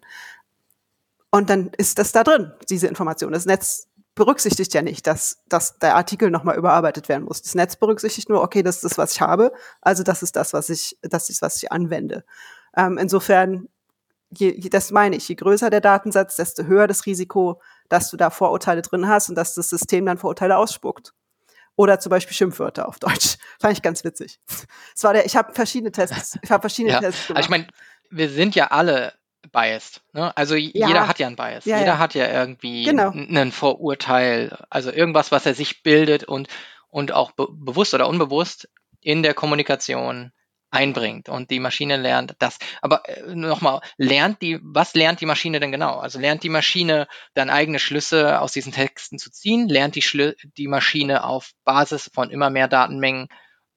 Und dann ist das da drin, diese Information. Das Netz berücksichtigt ja nicht, dass, dass der Artikel nochmal überarbeitet werden muss. Das Netz berücksichtigt nur, okay, das ist das, was ich habe, also das ist das, was ich, das ist, was ich anwende. Ähm, insofern, je, das meine ich, je größer der Datensatz, desto höher das Risiko, dass du da Vorurteile drin hast und dass das System dann Vorurteile ausspuckt. Oder zum Beispiel Schimpfwörter auf Deutsch. Fand ich ganz witzig. Es war der, ich habe verschiedene Tests, ich habe verschiedene ja, Tests gemacht. Also ich meine, wir sind ja alle biased. Ne? Also ja. jeder hat ja einen Bias. Ja, jeder ja. hat ja irgendwie genau. einen Vorurteil, also irgendwas, was er sich bildet und, und auch be bewusst oder unbewusst in der Kommunikation einbringt und die Maschine lernt das. Aber äh, nochmal, lernt die, was lernt die Maschine denn genau? Also lernt die Maschine dann eigene Schlüsse aus diesen Texten zu ziehen? Lernt die, Schlü die Maschine auf Basis von immer mehr Datenmengen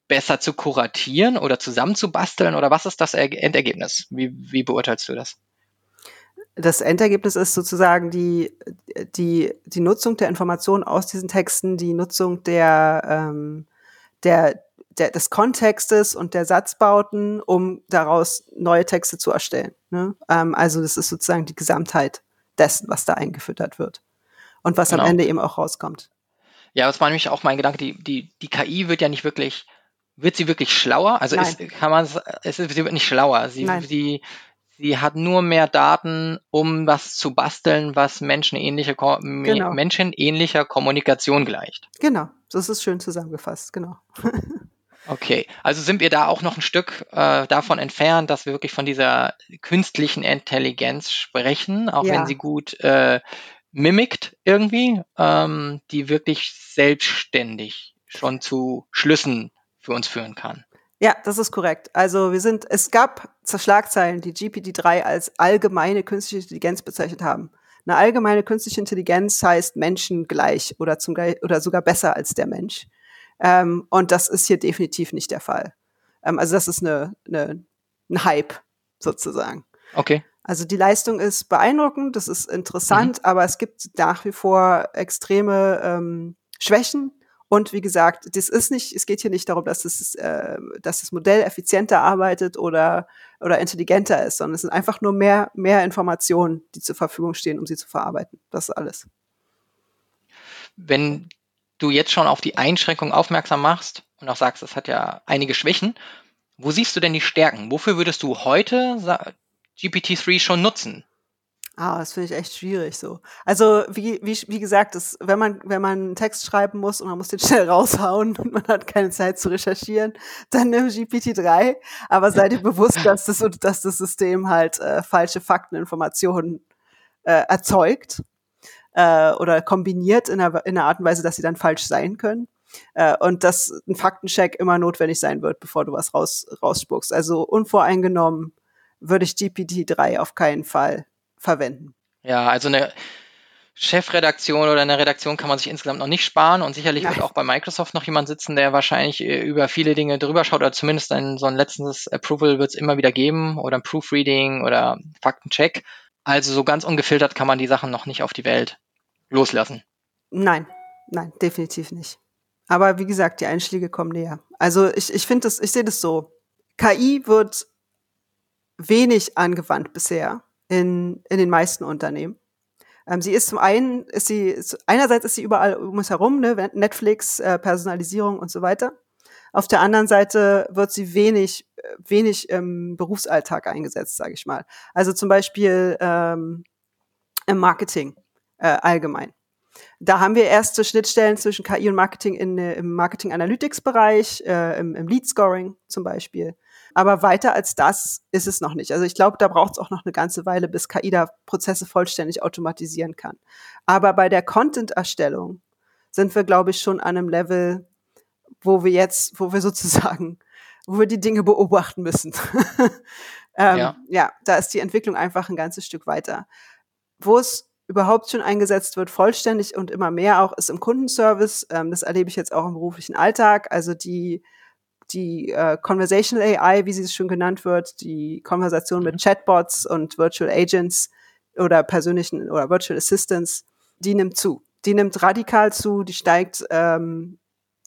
besser zu kuratieren oder zusammenzubasteln? Oder was ist das Endergebnis? Wie, wie beurteilst du das? Das Endergebnis ist sozusagen die, die, die Nutzung der Informationen aus diesen Texten, die Nutzung der, ähm, der, der, des Kontextes und der Satzbauten, um daraus neue Texte zu erstellen. Ne? Ähm, also das ist sozusagen die Gesamtheit dessen, was da eingefüttert wird. Und was genau. am Ende eben auch rauskommt. Ja, das war nämlich auch mein Gedanke, die, die, die KI wird ja nicht wirklich, wird sie wirklich schlauer? Also ist, kann man es, sie wird nicht schlauer. Sie, Nein. sie, sie hat nur mehr Daten, um was zu basteln, was menschenähnliche, genau. menschenähnlicher Kommunikation gleicht. Genau, das ist schön zusammengefasst, genau. Okay, also sind wir da auch noch ein Stück äh, davon entfernt, dass wir wirklich von dieser künstlichen Intelligenz sprechen, auch ja. wenn sie gut äh, mimikt irgendwie, ähm, die wirklich selbstständig schon zu Schlüssen für uns führen kann. Ja, das ist korrekt. Also wir sind, es gab Schlagzeilen, die GPT-3 als allgemeine künstliche Intelligenz bezeichnet haben. Eine allgemeine künstliche Intelligenz heißt Menschen gleich oder, zum, oder sogar besser als der Mensch. Ähm, und das ist hier definitiv nicht der Fall. Ähm, also das ist eine, eine, ein Hype sozusagen. Okay. Also die Leistung ist beeindruckend, das ist interessant, mhm. aber es gibt nach wie vor extreme ähm, Schwächen. Und wie gesagt, das ist nicht, es geht hier nicht darum, dass das, äh, dass das Modell effizienter arbeitet oder, oder intelligenter ist, sondern es sind einfach nur mehr, mehr Informationen, die zur Verfügung stehen, um sie zu verarbeiten. Das ist alles. Wenn du jetzt schon auf die Einschränkung aufmerksam machst und auch sagst, es hat ja einige Schwächen, wo siehst du denn die Stärken? Wofür würdest du heute GPT-3 schon nutzen? Ah, das finde ich echt schwierig so. Also wie, wie, wie gesagt, das, wenn man wenn man einen Text schreiben muss und man muss den schnell raushauen und man hat keine Zeit zu recherchieren, dann nimm GPT-3. Aber sei dir bewusst, dass das dass das System halt äh, falsche Fakteninformationen äh, erzeugt äh, oder kombiniert in einer, in einer Art und Weise, dass sie dann falsch sein können. Äh, und dass ein Faktencheck immer notwendig sein wird, bevor du was raus, rausspuckst. Also unvoreingenommen würde ich GPT-3 auf keinen Fall verwenden. Ja, also eine Chefredaktion oder eine Redaktion kann man sich insgesamt noch nicht sparen und sicherlich Nein. wird auch bei Microsoft noch jemand sitzen, der wahrscheinlich äh, über viele Dinge drüber schaut oder zumindest ein, so ein letztes Approval wird es immer wieder geben oder ein Proofreading oder Faktencheck. Also so ganz ungefiltert kann man die Sachen noch nicht auf die Welt loslassen. Nein, nein, definitiv nicht. Aber wie gesagt, die Einschläge kommen näher. Also ich, ich finde das, ich sehe das so. KI wird wenig angewandt bisher in, in den meisten Unternehmen. Ähm, sie ist zum einen, ist sie, einerseits ist sie überall um uns herum, ne, Netflix, äh, Personalisierung und so weiter. Auf der anderen Seite wird sie wenig, wenig im Berufsalltag eingesetzt, sage ich mal. Also zum Beispiel ähm, im Marketing äh, allgemein. Da haben wir erste Schnittstellen zwischen KI und Marketing in, im Marketing Analytics Bereich, äh, im, im Lead Scoring zum Beispiel. Aber weiter als das ist es noch nicht. Also ich glaube, da braucht es auch noch eine ganze Weile, bis KI da Prozesse vollständig automatisieren kann. Aber bei der Content-Erstellung sind wir, glaube ich, schon an einem Level, wo wir jetzt, wo wir sozusagen, wo wir die Dinge beobachten müssen. ähm, ja. ja, da ist die Entwicklung einfach ein ganzes Stück weiter. Wo es überhaupt schon eingesetzt wird, vollständig und immer mehr auch, ist im Kundenservice. Ähm, das erlebe ich jetzt auch im beruflichen Alltag. Also die die äh, Conversational AI, wie sie es schon genannt wird, die Konversation mit mhm. Chatbots und Virtual Agents oder persönlichen oder Virtual Assistants, die nimmt zu. Die nimmt radikal zu, die steigt ähm,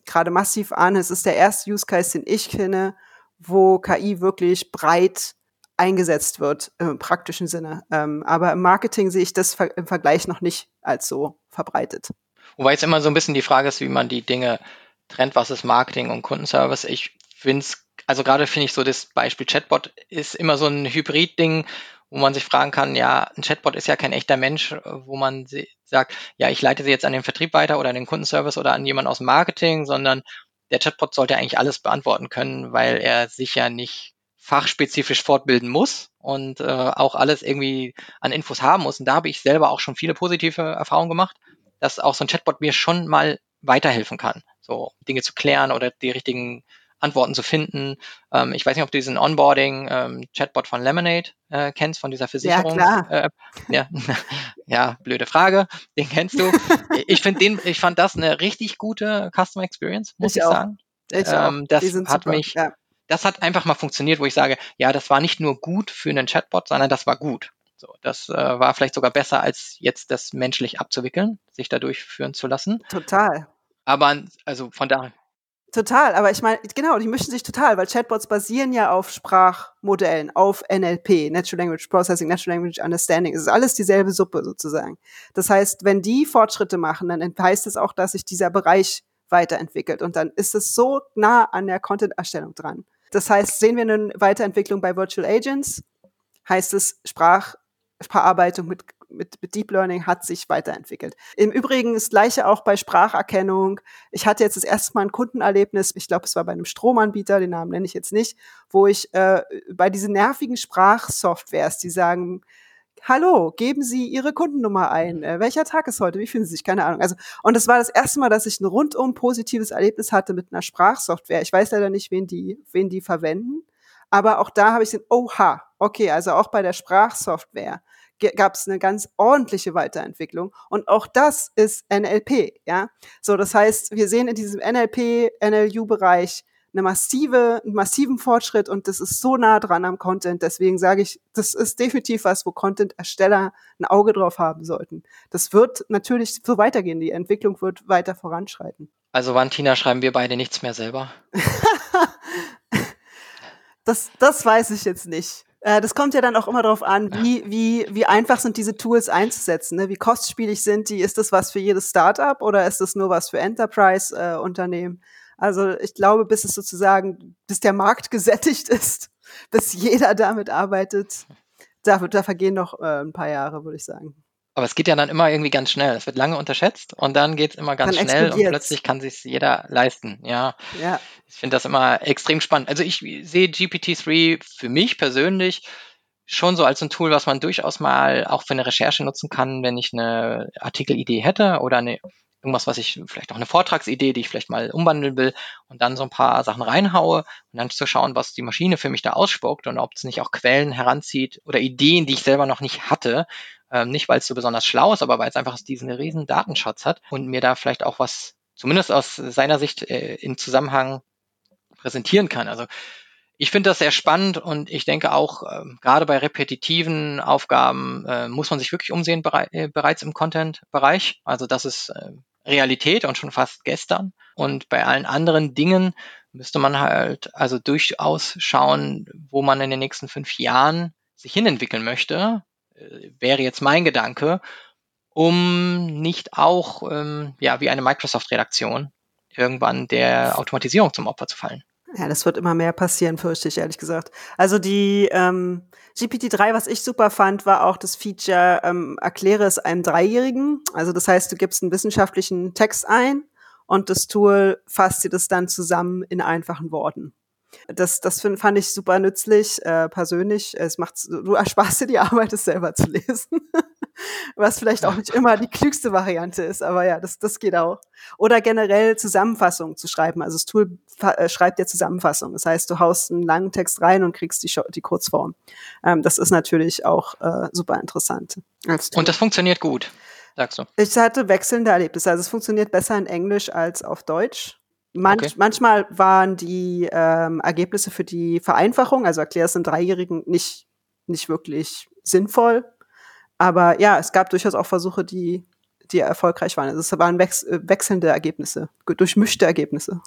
gerade massiv an. Es ist der erste Use Case, den ich kenne, wo KI wirklich breit eingesetzt wird im praktischen Sinne. Ähm, aber im Marketing sehe ich das im Vergleich noch nicht als so verbreitet. Wobei es immer so ein bisschen die Frage ist, wie man die Dinge trennt, was ist Marketing und Kundenservice. Ich finde es, also gerade finde ich so, das Beispiel Chatbot ist immer so ein Hybrid-Ding, wo man sich fragen kann, ja, ein Chatbot ist ja kein echter Mensch, wo man sagt, ja, ich leite sie jetzt an den Vertrieb weiter oder an den Kundenservice oder an jemanden aus dem Marketing, sondern der Chatbot sollte eigentlich alles beantworten können, weil er sich ja nicht fachspezifisch fortbilden muss und äh, auch alles irgendwie an Infos haben muss. Und da habe ich selber auch schon viele positive Erfahrungen gemacht, dass auch so ein Chatbot mir schon mal weiterhelfen kann, so Dinge zu klären oder die richtigen Antworten zu finden. Ähm, ich weiß nicht, ob du diesen Onboarding-Chatbot ähm, von Lemonade äh, kennst, von dieser Versicherung. Ja, klar. Äh, ja, ja, blöde Frage. Den kennst du. ich finde den, ich fand das eine richtig gute Customer Experience, muss ich, ich sagen. Ich ähm, das hat super. mich, ja. das hat einfach mal funktioniert, wo ich sage, ja, das war nicht nur gut für einen Chatbot, sondern das war gut. So, das äh, war vielleicht sogar besser, als jetzt das menschlich abzuwickeln, sich da durchführen zu lassen. Total. Aber also von daher, Total, aber ich meine, genau, die mischen sich total, weil Chatbots basieren ja auf Sprachmodellen, auf NLP, Natural Language Processing, Natural Language Understanding. Es ist alles dieselbe Suppe sozusagen. Das heißt, wenn die Fortschritte machen, dann heißt es auch, dass sich dieser Bereich weiterentwickelt und dann ist es so nah an der Content-Erstellung dran. Das heißt, sehen wir eine Weiterentwicklung bei Virtual Agents, heißt es Sprachverarbeitung mit mit, mit Deep Learning hat sich weiterentwickelt. Im Übrigen das gleiche auch bei Spracherkennung. Ich hatte jetzt das erste Mal ein Kundenerlebnis, ich glaube, es war bei einem Stromanbieter, den Namen nenne ich jetzt nicht, wo ich äh, bei diesen nervigen Sprachsoftwares, die sagen, Hallo, geben Sie Ihre Kundennummer ein. Äh, welcher Tag ist heute? Wie fühlen Sie sich? Keine Ahnung. Also, und es war das erste Mal, dass ich ein rundum positives Erlebnis hatte mit einer Sprachsoftware. Ich weiß leider nicht, wen die, wen die verwenden. Aber auch da habe ich den, oha, okay, also auch bei der Sprachsoftware gab es eine ganz ordentliche Weiterentwicklung. Und auch das ist NLP, ja. So, das heißt, wir sehen in diesem NLP, NLU-Bereich eine massive, einen massiven Fortschritt und das ist so nah dran am Content. Deswegen sage ich, das ist definitiv was, wo Content-Ersteller ein Auge drauf haben sollten. Das wird natürlich so weitergehen. Die Entwicklung wird weiter voranschreiten. Also wann, Tina, schreiben wir beide nichts mehr selber? das, das weiß ich jetzt nicht. Äh, das kommt ja dann auch immer darauf an, wie, wie, wie einfach sind diese Tools einzusetzen, ne? wie kostspielig sind die. Ist das was für jedes Startup oder ist das nur was für Enterprise-Unternehmen? Also ich glaube, bis es sozusagen, bis der Markt gesättigt ist, bis jeder damit arbeitet, da, da vergehen noch äh, ein paar Jahre, würde ich sagen. Aber es geht ja dann immer irgendwie ganz schnell. Es wird lange unterschätzt und dann geht es immer ganz dann schnell und plötzlich kann sich jeder leisten. Ja. ja. Ich finde das immer extrem spannend. Also ich sehe GPT-3 für mich persönlich schon so als ein Tool, was man durchaus mal auch für eine Recherche nutzen kann, wenn ich eine Artikelidee hätte oder eine irgendwas, was ich vielleicht auch eine Vortragsidee, die ich vielleicht mal umwandeln will und dann so ein paar Sachen reinhaue und dann zu schauen, was die Maschine für mich da ausspuckt und ob es nicht auch Quellen heranzieht oder Ideen, die ich selber noch nicht hatte. Ähm, nicht, weil es so besonders schlau ist, aber weil es einfach diesen riesen Datenschatz hat und mir da vielleicht auch was, zumindest aus seiner Sicht, äh, im Zusammenhang präsentieren kann. Also ich finde das sehr spannend und ich denke auch, äh, gerade bei repetitiven Aufgaben äh, muss man sich wirklich umsehen berei äh, bereits im Content-Bereich. Also das ist äh, Realität und schon fast gestern. Und bei allen anderen Dingen müsste man halt also durchaus schauen, wo man in den nächsten fünf Jahren sich hinentwickeln möchte. Äh, wäre jetzt mein Gedanke, um nicht auch ähm, ja wie eine Microsoft-Redaktion irgendwann der Automatisierung zum Opfer zu fallen. Ja, das wird immer mehr passieren, fürchte ich, ehrlich gesagt. Also die ähm, GPT-3, was ich super fand, war auch das Feature, ähm, erkläre es einem Dreijährigen. Also das heißt, du gibst einen wissenschaftlichen Text ein und das Tool fasst dir das dann zusammen in einfachen Worten. Das, das find, fand ich super nützlich, äh, persönlich. Es macht, du ersparst dir die Arbeit, es selber zu lesen. Was vielleicht auch nicht immer die klügste Variante ist, aber ja, das, das geht auch. Oder generell Zusammenfassungen zu schreiben. Also das Tool äh, schreibt dir Zusammenfassung. Das heißt, du haust einen langen Text rein und kriegst die, die Kurzform. Ähm, das ist natürlich auch äh, super interessant. Und das funktioniert gut, sagst du? Ich hatte wechselnde Erlebnisse. Also es funktioniert besser in Englisch als auf Deutsch. Manch, okay. Manchmal waren die ähm, Ergebnisse für die Vereinfachung, also erklär es in Dreijährigen, nicht, nicht wirklich sinnvoll. Aber ja, es gab durchaus auch Versuche, die, die erfolgreich waren. Also es waren wechs wechselnde Ergebnisse, durchmischte Ergebnisse,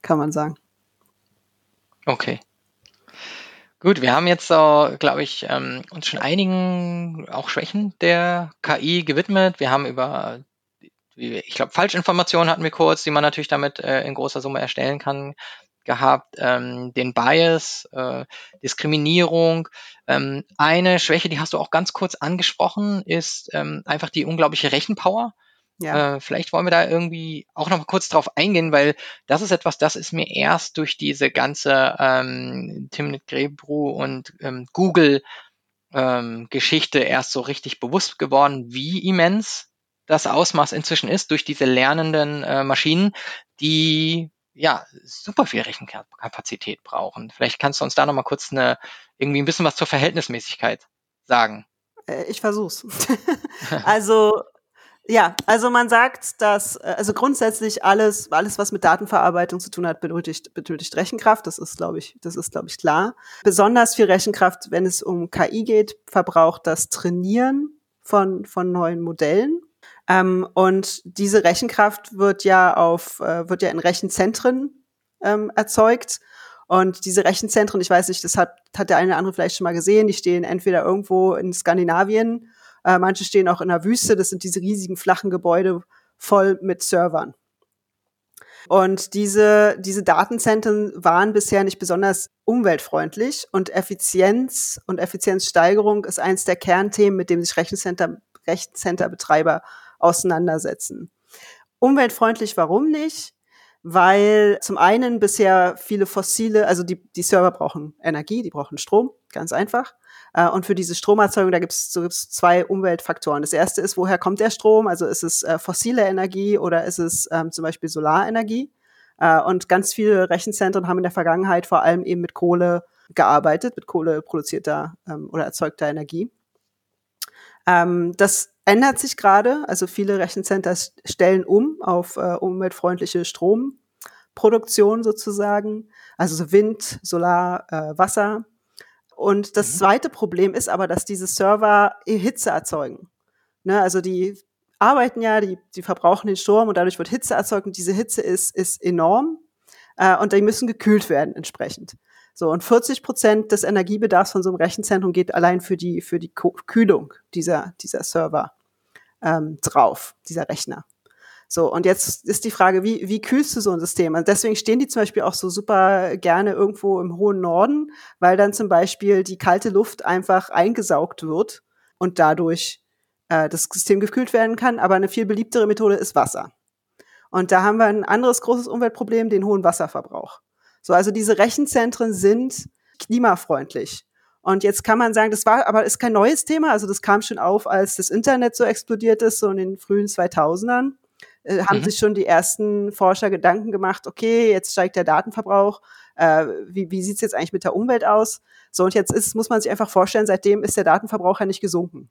kann man sagen. Okay. Gut, wir haben jetzt, glaube ich, ähm, uns schon einigen auch Schwächen der KI gewidmet. Wir haben über ich glaube, Falschinformationen hatten wir kurz, die man natürlich damit äh, in großer Summe erstellen kann, gehabt, ähm, den Bias, äh, Diskriminierung. Ähm, eine Schwäche, die hast du auch ganz kurz angesprochen, ist ähm, einfach die unglaubliche Rechenpower. Ja. Äh, vielleicht wollen wir da irgendwie auch noch mal kurz drauf eingehen, weil das ist etwas, das ist mir erst durch diese ganze ähm, Timnit Grebru und ähm, Google ähm, Geschichte erst so richtig bewusst geworden, wie immens das Ausmaß inzwischen ist durch diese lernenden äh, Maschinen, die ja super viel Rechenkapazität brauchen. Vielleicht kannst du uns da noch mal kurz eine irgendwie ein bisschen was zur Verhältnismäßigkeit sagen. Äh, ich versuch's. also ja, also man sagt, dass äh, also grundsätzlich alles alles was mit Datenverarbeitung zu tun hat benötigt benötigt Rechenkraft, das ist glaube ich, das ist glaube ich klar. Besonders viel Rechenkraft, wenn es um KI geht, verbraucht das Trainieren von von neuen Modellen ähm, und diese Rechenkraft wird ja auf, äh, wird ja in Rechenzentren ähm, erzeugt. Und diese Rechenzentren, ich weiß nicht, das hat, hat der eine oder andere vielleicht schon mal gesehen, die stehen entweder irgendwo in Skandinavien, äh, manche stehen auch in der Wüste, das sind diese riesigen flachen Gebäude voll mit Servern. Und diese, diese Datenzentren waren bisher nicht besonders umweltfreundlich und Effizienz und Effizienzsteigerung ist eins der Kernthemen, mit dem sich Rechencenter Rechencenter-Betreiber auseinandersetzen. Umweltfreundlich, warum nicht? Weil zum einen bisher viele fossile, also die, die Server brauchen Energie, die brauchen Strom, ganz einfach. Äh, und für diese Stromerzeugung, da gibt es so gibt's zwei Umweltfaktoren. Das erste ist, woher kommt der Strom? Also ist es äh, fossile Energie oder ist es ähm, zum Beispiel Solarenergie? Äh, und ganz viele Rechenzentren haben in der Vergangenheit vor allem eben mit Kohle gearbeitet, mit Kohle produzierter ähm, oder erzeugter Energie. Ähm, das ändert sich gerade. Also viele Rechencenter stellen um auf äh, umweltfreundliche Stromproduktion sozusagen. Also so Wind, Solar, äh, Wasser. Und das mhm. zweite Problem ist aber, dass diese Server Hitze erzeugen. Ne, also die arbeiten ja, die, die verbrauchen den Strom und dadurch wird Hitze erzeugt und diese Hitze ist, ist enorm äh, und die müssen gekühlt werden entsprechend. So, und 40 Prozent des Energiebedarfs von so einem Rechenzentrum geht allein für die, für die Kühlung dieser, dieser Server ähm, drauf, dieser Rechner. So, und jetzt ist die Frage, wie, wie kühlst du so ein System? Also deswegen stehen die zum Beispiel auch so super gerne irgendwo im hohen Norden, weil dann zum Beispiel die kalte Luft einfach eingesaugt wird und dadurch äh, das System gekühlt werden kann. Aber eine viel beliebtere Methode ist Wasser. Und da haben wir ein anderes großes Umweltproblem, den hohen Wasserverbrauch. So, also diese Rechenzentren sind klimafreundlich. Und jetzt kann man sagen, das war aber ist kein neues Thema. Also das kam schon auf, als das Internet so explodiert ist, so in den frühen 2000ern. Äh, haben mhm. sich schon die ersten Forscher Gedanken gemacht, okay, jetzt steigt der Datenverbrauch. Äh, wie wie sieht es jetzt eigentlich mit der Umwelt aus? So, und jetzt ist, muss man sich einfach vorstellen, seitdem ist der Datenverbrauch ja nicht gesunken.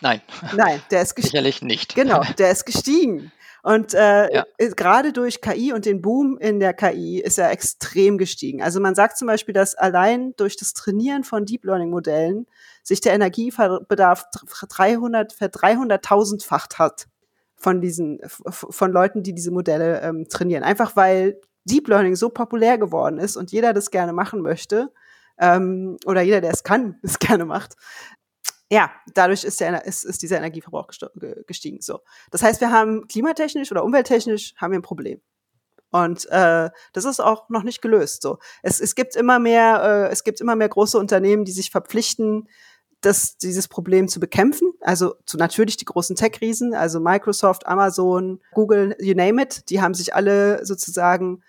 Nein. Nein, der ist gestiegen. Sicherlich nicht. Genau, der ist gestiegen. Und äh, ja. gerade durch KI und den Boom in der KI ist er extrem gestiegen. Also man sagt zum Beispiel, dass allein durch das Trainieren von Deep Learning Modellen sich der Energiebedarf 300 300.000-facht hat von diesen von Leuten, die diese Modelle ähm, trainieren. Einfach weil Deep Learning so populär geworden ist und jeder das gerne machen möchte ähm, oder jeder, der es kann, es gerne macht, ja, dadurch ist, der, ist, ist dieser Energieverbrauch gestiegen. So. Das heißt, wir haben klimatechnisch oder umwelttechnisch haben wir ein Problem. Und äh, das ist auch noch nicht gelöst. So, es, es gibt immer mehr, äh, es gibt immer mehr große Unternehmen, die sich verpflichten, das, dieses Problem zu bekämpfen. Also zu natürlich die großen Tech-Riesen, also Microsoft, Amazon, Google, you name it. Die haben sich alle sozusagen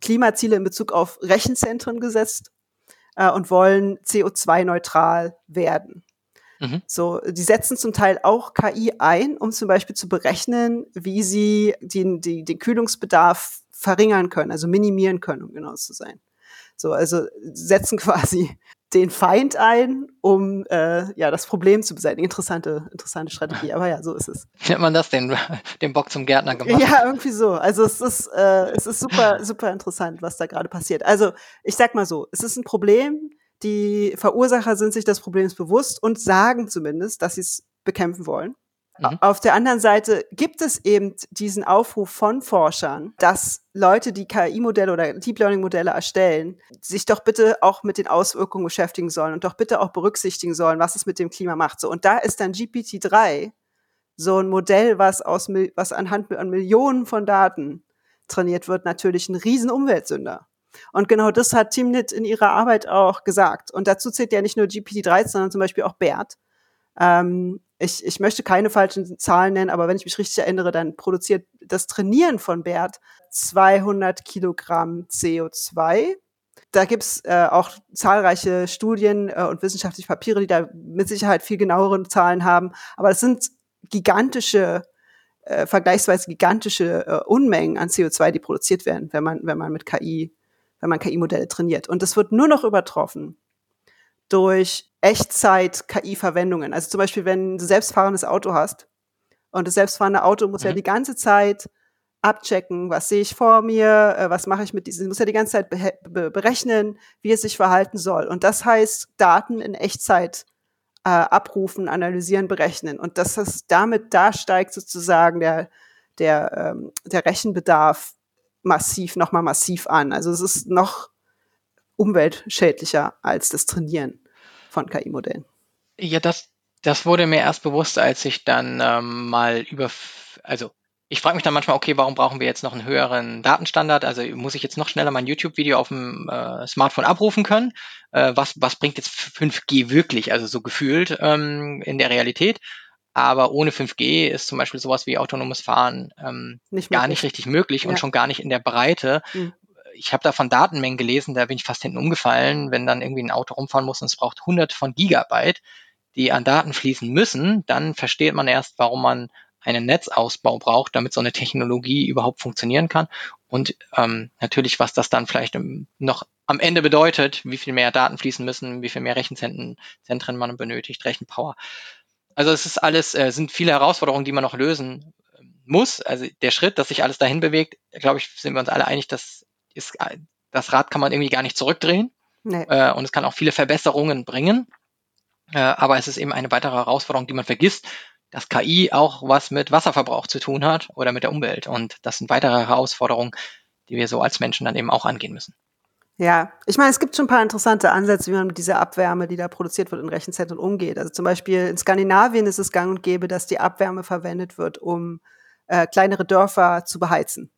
Klimaziele in Bezug auf Rechenzentren gesetzt äh, und wollen CO2-neutral werden. Mhm. So, die setzen zum Teil auch KI ein, um zum Beispiel zu berechnen, wie sie den, die, den Kühlungsbedarf verringern können, also minimieren können, um genau zu sein. So, also setzen quasi den Feind ein, um äh, ja das Problem zu beseitigen. Interessante, interessante Strategie, aber ja, so ist es. Nennt man das den, den Bock zum Gärtner gemacht? Ja, irgendwie so. Also es ist, äh, es ist super, super interessant, was da gerade passiert. Also ich sag mal so, es ist ein Problem, die Verursacher sind sich des Problems bewusst und sagen zumindest, dass sie es bekämpfen wollen. Mhm. Auf der anderen Seite gibt es eben diesen Aufruf von Forschern, dass Leute, die KI-Modelle oder Deep Learning-Modelle erstellen, sich doch bitte auch mit den Auswirkungen beschäftigen sollen und doch bitte auch berücksichtigen sollen, was es mit dem Klima macht. So, und da ist dann GPT-3 so ein Modell, was aus, was anhand an Millionen von Daten trainiert wird, natürlich ein riesen Umweltsünder. Und genau das hat Timnit in ihrer Arbeit auch gesagt. Und dazu zählt ja nicht nur GPT-3, sondern zum Beispiel auch BERT. Ähm, ich, ich möchte keine falschen Zahlen nennen, aber wenn ich mich richtig erinnere, dann produziert das Trainieren von BERT 200 Kilogramm CO2. Da gibt's äh, auch zahlreiche Studien äh, und wissenschaftliche Papiere, die da mit Sicherheit viel genauere Zahlen haben. Aber das sind gigantische äh, vergleichsweise gigantische äh, Unmengen an CO2, die produziert werden, wenn man, wenn man mit KI wenn man KI-Modelle trainiert. Und das wird nur noch übertroffen durch Echtzeit-KI-Verwendungen. Also zum Beispiel, wenn du selbstfahrendes Auto hast und das selbstfahrende Auto muss mhm. ja die ganze Zeit abchecken, was sehe ich vor mir, äh, was mache ich mit diesem, muss ja die ganze Zeit be berechnen, wie es sich verhalten soll. Und das heißt, Daten in Echtzeit äh, abrufen, analysieren, berechnen. Und das ist damit, da steigt sozusagen der, der, ähm, der Rechenbedarf massiv, nochmal massiv an. Also es ist noch umweltschädlicher als das Trainieren von KI-Modellen. Ja, das, das wurde mir erst bewusst, als ich dann ähm, mal über, also ich frage mich dann manchmal, okay, warum brauchen wir jetzt noch einen höheren Datenstandard? Also muss ich jetzt noch schneller mein YouTube-Video auf dem äh, Smartphone abrufen können? Äh, was, was bringt jetzt 5G wirklich, also so gefühlt ähm, in der Realität? Aber ohne 5G ist zum Beispiel sowas wie autonomes Fahren ähm, nicht gar nicht richtig möglich ja. und schon gar nicht in der Breite. Mhm. Ich habe da von Datenmengen gelesen, da bin ich fast hinten umgefallen, wenn dann irgendwie ein Auto rumfahren muss und es braucht hunderte von Gigabyte, die an Daten fließen müssen, dann versteht man erst, warum man einen Netzausbau braucht, damit so eine Technologie überhaupt funktionieren kann. Und ähm, natürlich, was das dann vielleicht noch am Ende bedeutet, wie viel mehr Daten fließen müssen, wie viel mehr Rechenzentren man benötigt, Rechenpower. Also es ist alles, äh, sind viele Herausforderungen, die man noch lösen ähm, muss. Also der Schritt, dass sich alles dahin bewegt, glaube ich, sind wir uns alle einig, dass ist, äh, das Rad kann man irgendwie gar nicht zurückdrehen. Nee. Äh, und es kann auch viele Verbesserungen bringen. Äh, aber es ist eben eine weitere Herausforderung, die man vergisst, dass KI auch was mit Wasserverbrauch zu tun hat oder mit der Umwelt. Und das sind weitere Herausforderungen, die wir so als Menschen dann eben auch angehen müssen. Ja, ich meine, es gibt schon ein paar interessante Ansätze, wie man mit dieser Abwärme, die da produziert wird, in Rechenzentren umgeht. Also zum Beispiel in Skandinavien ist es gang und gäbe, dass die Abwärme verwendet wird, um äh, kleinere Dörfer zu beheizen.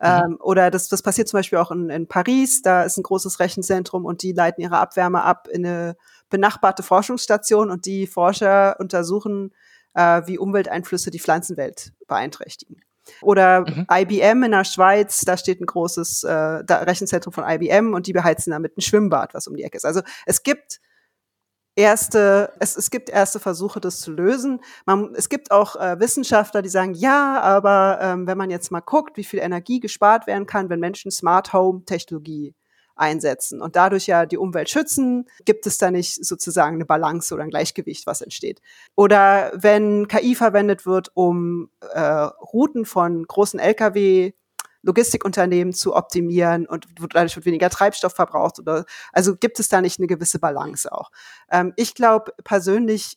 Mhm. Ähm, oder das, das passiert zum Beispiel auch in, in Paris, da ist ein großes Rechenzentrum und die leiten ihre Abwärme ab in eine benachbarte Forschungsstation und die Forscher untersuchen, äh, wie Umwelteinflüsse die Pflanzenwelt beeinträchtigen. Oder mhm. IBM in der Schweiz, da steht ein großes äh, Rechenzentrum von IBM und die beheizen damit ein Schwimmbad, was um die Ecke ist. Also es gibt erste, es, es gibt erste Versuche, das zu lösen. Man, es gibt auch äh, Wissenschaftler, die sagen, ja, aber ähm, wenn man jetzt mal guckt, wie viel Energie gespart werden kann, wenn Menschen Smart Home Technologie einsetzen und dadurch ja die Umwelt schützen, gibt es da nicht sozusagen eine Balance oder ein Gleichgewicht, was entsteht. Oder wenn KI verwendet wird, um äh, Routen von großen Lkw Logistikunternehmen zu optimieren und dadurch wird weniger Treibstoff verbraucht oder also gibt es da nicht eine gewisse Balance auch. Ähm, ich glaube persönlich,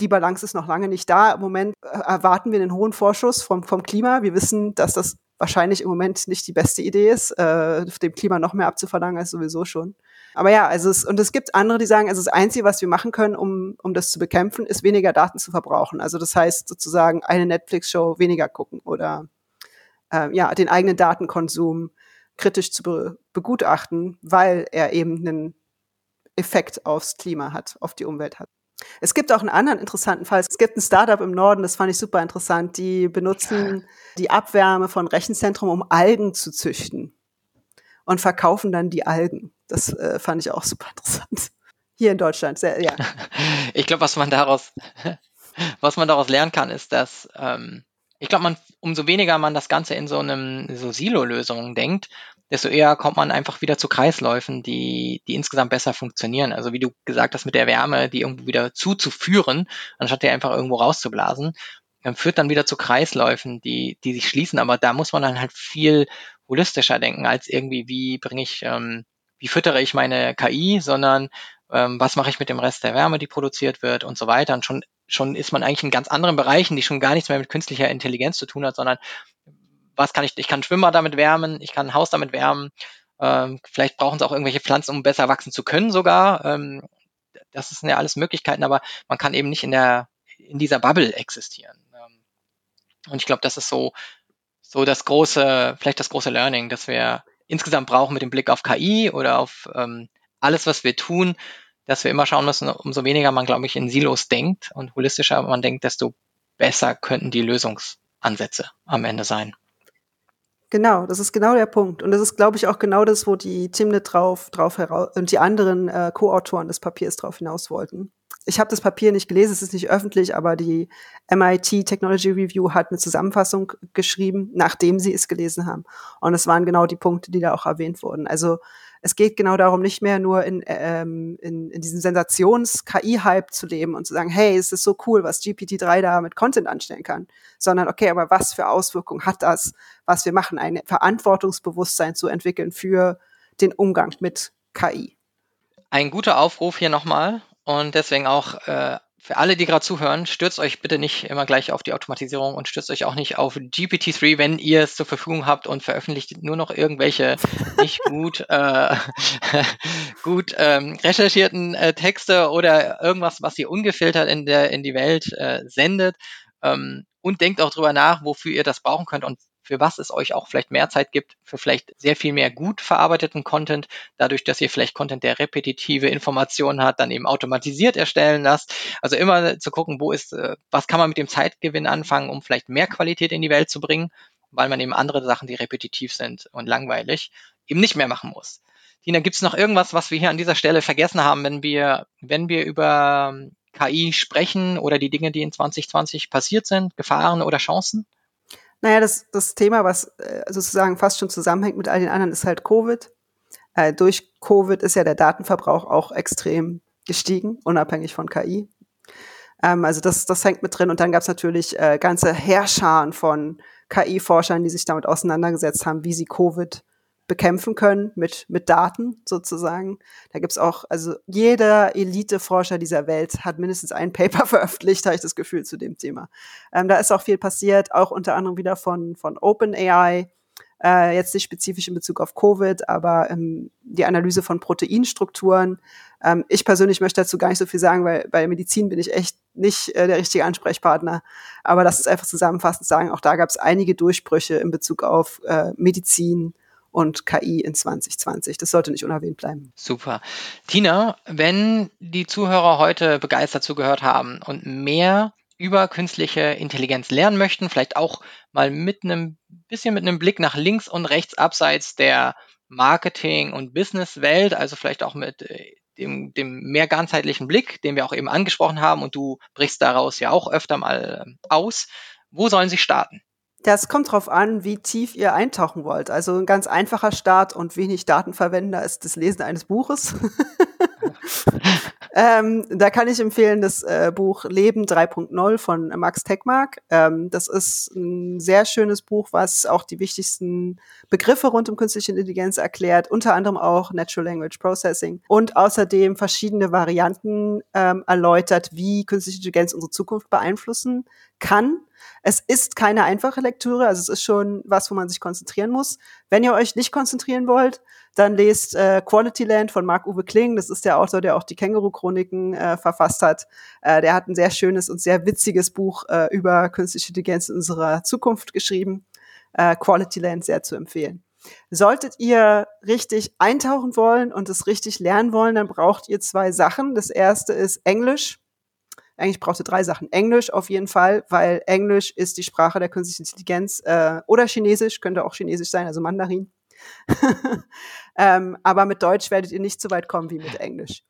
die Balance ist noch lange nicht da. Im Moment äh, erwarten wir einen hohen Vorschuss vom, vom Klima. Wir wissen, dass das wahrscheinlich im Moment nicht die beste Idee ist, äh, dem Klima noch mehr abzuverlangen als sowieso schon. Aber ja, also es, und es gibt andere, die sagen, also das Einzige, was wir machen können, um, um das zu bekämpfen, ist weniger Daten zu verbrauchen. Also das heißt sozusagen eine Netflix-Show weniger gucken oder äh, ja, den eigenen Datenkonsum kritisch zu be begutachten, weil er eben einen Effekt aufs Klima hat, auf die Umwelt hat. Es gibt auch einen anderen interessanten Fall. Es gibt ein Startup im Norden, das fand ich super interessant. Die benutzen die Abwärme von Rechenzentrum, um Algen zu züchten und verkaufen dann die Algen. Das äh, fand ich auch super interessant. Hier in Deutschland, sehr, ja. Ich glaube, was man daraus, was man daraus lernen kann, ist, dass ähm, ich glaube, man umso weniger man das Ganze in so einem so Silo-Lösungen denkt, desto eher kommt man einfach wieder zu Kreisläufen, die, die insgesamt besser funktionieren. Also wie du gesagt hast, mit der Wärme, die irgendwo wieder zuzuführen, anstatt die einfach irgendwo rauszublasen, führt dann wieder zu Kreisläufen, die, die sich schließen. Aber da muss man dann halt viel holistischer denken, als irgendwie, wie bringe ich, ähm, wie füttere ich meine KI, sondern ähm, was mache ich mit dem Rest der Wärme, die produziert wird und so weiter. Und schon, schon ist man eigentlich in ganz anderen Bereichen, die schon gar nichts mehr mit künstlicher Intelligenz zu tun hat, sondern was kann ich, ich kann Schwimmer damit wärmen, ich kann ein Haus damit wärmen, ähm, vielleicht brauchen sie auch irgendwelche Pflanzen, um besser wachsen zu können sogar. Ähm, das sind ja alles Möglichkeiten, aber man kann eben nicht in der, in dieser Bubble existieren. Ähm, und ich glaube, das ist so, so das große, vielleicht das große Learning, dass wir insgesamt brauchen mit dem Blick auf KI oder auf ähm, alles, was wir tun, dass wir immer schauen müssen, umso weniger man, glaube ich, in Silos denkt und holistischer man denkt, desto besser könnten die Lösungsansätze am Ende sein. Genau, das ist genau der Punkt. Und das ist, glaube ich, auch genau das, wo die Timnit drauf, drauf heraus und die anderen äh, Co-Autoren des Papiers drauf hinaus wollten. Ich habe das Papier nicht gelesen, es ist nicht öffentlich, aber die MIT Technology Review hat eine Zusammenfassung geschrieben, nachdem sie es gelesen haben. Und es waren genau die Punkte, die da auch erwähnt wurden. Also es geht genau darum, nicht mehr nur in, ähm, in, in diesem Sensations-KI-Hype zu leben und zu sagen, hey, es ist so cool, was GPT-3 da mit Content anstellen kann, sondern okay, aber was für Auswirkungen hat das, was wir machen, ein Verantwortungsbewusstsein zu entwickeln für den Umgang mit KI. Ein guter Aufruf hier nochmal und deswegen auch äh, für alle, die gerade zuhören, stürzt euch bitte nicht immer gleich auf die Automatisierung und stürzt euch auch nicht auf GPT-3, wenn ihr es zur Verfügung habt und veröffentlicht nur noch irgendwelche nicht gut, äh, gut ähm, recherchierten äh, Texte oder irgendwas, was ihr ungefiltert in, der, in die Welt äh, sendet. Ähm, und denkt auch drüber nach, wofür ihr das brauchen könnt und für was es euch auch vielleicht mehr Zeit gibt, für vielleicht sehr viel mehr gut verarbeiteten Content, dadurch, dass ihr vielleicht Content, der repetitive Informationen hat, dann eben automatisiert erstellen lasst. Also immer zu gucken, wo ist, äh, was kann man mit dem Zeitgewinn anfangen, um vielleicht mehr Qualität in die Welt zu bringen, weil man eben andere Sachen, die repetitiv sind und langweilig, eben nicht mehr machen muss. Tina, gibt es noch irgendwas, was wir hier an dieser Stelle vergessen haben, wenn wir, wenn wir über ähm, KI sprechen oder die Dinge, die in 2020 passiert sind, Gefahren oder Chancen? Naja, das, das Thema, was äh, sozusagen fast schon zusammenhängt mit all den anderen, ist halt Covid. Äh, durch Covid ist ja der Datenverbrauch auch extrem gestiegen, unabhängig von KI. Ähm, also das, das hängt mit drin. Und dann gab es natürlich äh, ganze Herrscharen von KI-Forschern, die sich damit auseinandergesetzt haben, wie sie Covid bekämpfen können mit, mit Daten sozusagen. Da gibt's auch, also jeder Elite-Forscher dieser Welt hat mindestens ein Paper veröffentlicht, habe ich das Gefühl, zu dem Thema. Ähm, da ist auch viel passiert, auch unter anderem wieder von, von OpenAI, äh, jetzt nicht spezifisch in Bezug auf Covid, aber ähm, die Analyse von Proteinstrukturen. Ähm, ich persönlich möchte dazu gar nicht so viel sagen, weil bei Medizin bin ich echt nicht äh, der richtige Ansprechpartner. Aber das ist einfach zusammenfassend sagen, auch da gab es einige Durchbrüche in Bezug auf äh, Medizin, und KI in 2020. Das sollte nicht unerwähnt bleiben. Super. Tina, wenn die Zuhörer heute begeistert zugehört haben und mehr über künstliche Intelligenz lernen möchten, vielleicht auch mal mit einem bisschen mit einem Blick nach links und rechts abseits der Marketing- und Businesswelt, also vielleicht auch mit äh, dem, dem mehr ganzheitlichen Blick, den wir auch eben angesprochen haben und du brichst daraus ja auch öfter mal äh, aus. Wo sollen sie starten? Das kommt drauf an, wie tief ihr eintauchen wollt. Also ein ganz einfacher Start und wenig Datenverwender ist das Lesen eines Buches. ähm, da kann ich empfehlen das äh, Buch Leben 3.0 von Max Tegmark. Ähm, das ist ein sehr schönes Buch, was auch die wichtigsten Begriffe rund um künstliche Intelligenz erklärt, unter anderem auch Natural Language Processing und außerdem verschiedene Varianten ähm, erläutert, wie künstliche Intelligenz unsere Zukunft beeinflussen kann es ist keine einfache Lektüre, also es ist schon was, wo man sich konzentrieren muss. Wenn ihr euch nicht konzentrieren wollt, dann lest äh, Quality Land von Marc-Uwe Kling. Das ist der Autor, der auch die Känguru-Chroniken äh, verfasst hat. Äh, der hat ein sehr schönes und sehr witziges Buch äh, über künstliche Intelligenz in unserer Zukunft geschrieben. Äh, Quality Land sehr zu empfehlen. Solltet ihr richtig eintauchen wollen und es richtig lernen wollen, dann braucht ihr zwei Sachen. Das erste ist Englisch. Eigentlich braucht ihr drei Sachen. Englisch auf jeden Fall, weil Englisch ist die Sprache der künstlichen Intelligenz äh, oder Chinesisch, könnte auch Chinesisch sein, also Mandarin. ähm, aber mit Deutsch werdet ihr nicht so weit kommen wie mit Englisch.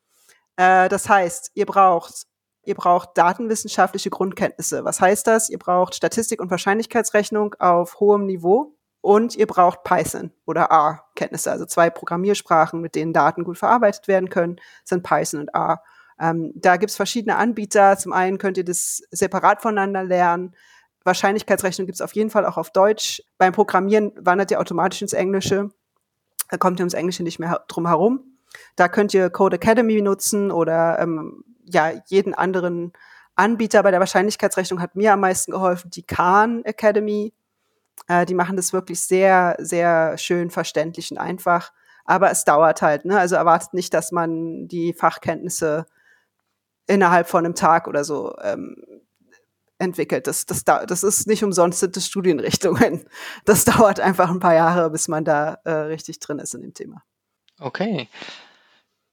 Äh, das heißt, ihr braucht Ihr braucht datenwissenschaftliche Grundkenntnisse. Was heißt das? Ihr braucht Statistik und Wahrscheinlichkeitsrechnung auf hohem Niveau und ihr braucht Python oder R-Kenntnisse. Also zwei Programmiersprachen, mit denen Daten gut verarbeitet werden können, sind Python und R. Ähm, da gibt's verschiedene Anbieter. Zum einen könnt ihr das separat voneinander lernen. Wahrscheinlichkeitsrechnung gibt's auf jeden Fall auch auf Deutsch. Beim Programmieren wandert ihr automatisch ins Englische. Da kommt ihr ums Englische nicht mehr drum herum. Da könnt ihr Code Academy nutzen oder ähm, ja jeden anderen Anbieter. Bei der Wahrscheinlichkeitsrechnung hat mir am meisten geholfen die Khan Academy. Äh, die machen das wirklich sehr, sehr schön verständlich und einfach. Aber es dauert halt. Ne? Also erwartet nicht, dass man die Fachkenntnisse innerhalb von einem Tag oder so ähm, entwickelt. Das, das, das ist nicht umsonst sind das Studienrichtungen. Das dauert einfach ein paar Jahre, bis man da äh, richtig drin ist in dem Thema. Okay.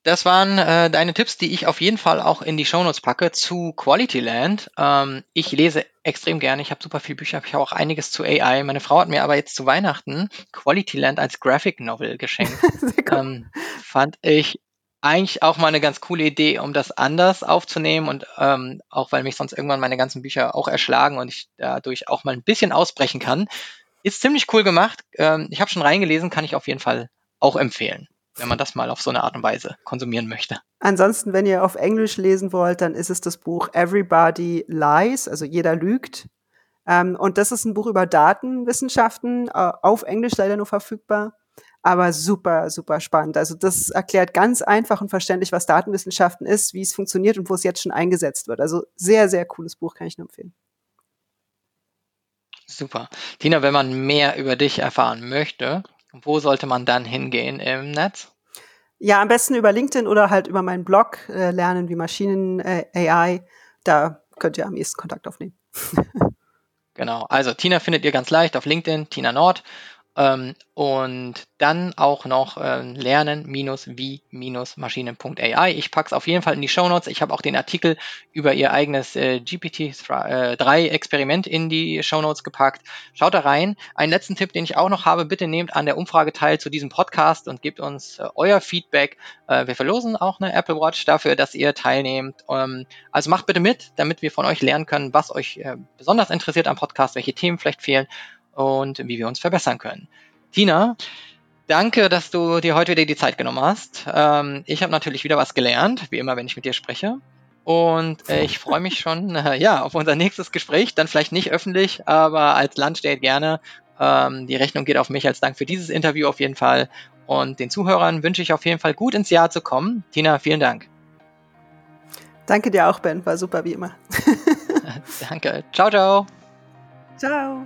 Das waren äh, deine Tipps, die ich auf jeden Fall auch in die Shownotes packe zu Quality Land. Ähm, ich lese extrem gerne, ich habe super viele Bücher, ich habe auch einiges zu AI. Meine Frau hat mir aber jetzt zu Weihnachten Quality Land als Graphic Novel geschenkt. ähm, fand ich eigentlich auch mal eine ganz coole Idee, um das anders aufzunehmen und ähm, auch weil mich sonst irgendwann meine ganzen Bücher auch erschlagen und ich dadurch auch mal ein bisschen ausbrechen kann. Ist ziemlich cool gemacht. Ähm, ich habe schon reingelesen, kann ich auf jeden Fall auch empfehlen, wenn man das mal auf so eine Art und Weise konsumieren möchte. Ansonsten, wenn ihr auf Englisch lesen wollt, dann ist es das Buch Everybody Lies, also jeder lügt. Ähm, und das ist ein Buch über Datenwissenschaften, äh, auf Englisch leider nur verfügbar aber super, super spannend. Also das erklärt ganz einfach und verständlich, was Datenwissenschaften ist, wie es funktioniert und wo es jetzt schon eingesetzt wird. Also sehr, sehr cooles Buch, kann ich nur empfehlen. Super. Tina, wenn man mehr über dich erfahren möchte, wo sollte man dann hingehen im Netz? Ja, am besten über LinkedIn oder halt über meinen Blog äh, Lernen wie Maschinen äh, AI. Da könnt ihr am ehesten Kontakt aufnehmen. Genau. Also Tina findet ihr ganz leicht auf LinkedIn, Tina Nord. Ähm, und dann auch noch äh, lernen-wie-maschinen.ai. Ich packe es auf jeden Fall in die Show Notes. Ich habe auch den Artikel über ihr eigenes äh, GPT-3-Experiment äh, in die Show Notes gepackt. Schaut da rein. Einen letzten Tipp, den ich auch noch habe, bitte nehmt an der Umfrage teil zu diesem Podcast und gebt uns äh, euer Feedback. Äh, wir verlosen auch eine Apple Watch dafür, dass ihr teilnehmt. Ähm, also macht bitte mit, damit wir von euch lernen können, was euch äh, besonders interessiert am Podcast, welche Themen vielleicht fehlen und wie wir uns verbessern können. Tina, danke, dass du dir heute wieder die Zeit genommen hast. Ähm, ich habe natürlich wieder was gelernt, wie immer, wenn ich mit dir spreche. Und äh, ich freue mich schon äh, ja, auf unser nächstes Gespräch. Dann vielleicht nicht öffentlich, aber als Lunch-Date gerne. Ähm, die Rechnung geht auf mich als Dank für dieses Interview auf jeden Fall. Und den Zuhörern wünsche ich auf jeden Fall gut ins Jahr zu kommen. Tina, vielen Dank. Danke dir auch, Ben. War super wie immer. Danke. Ciao, ciao. Ciao.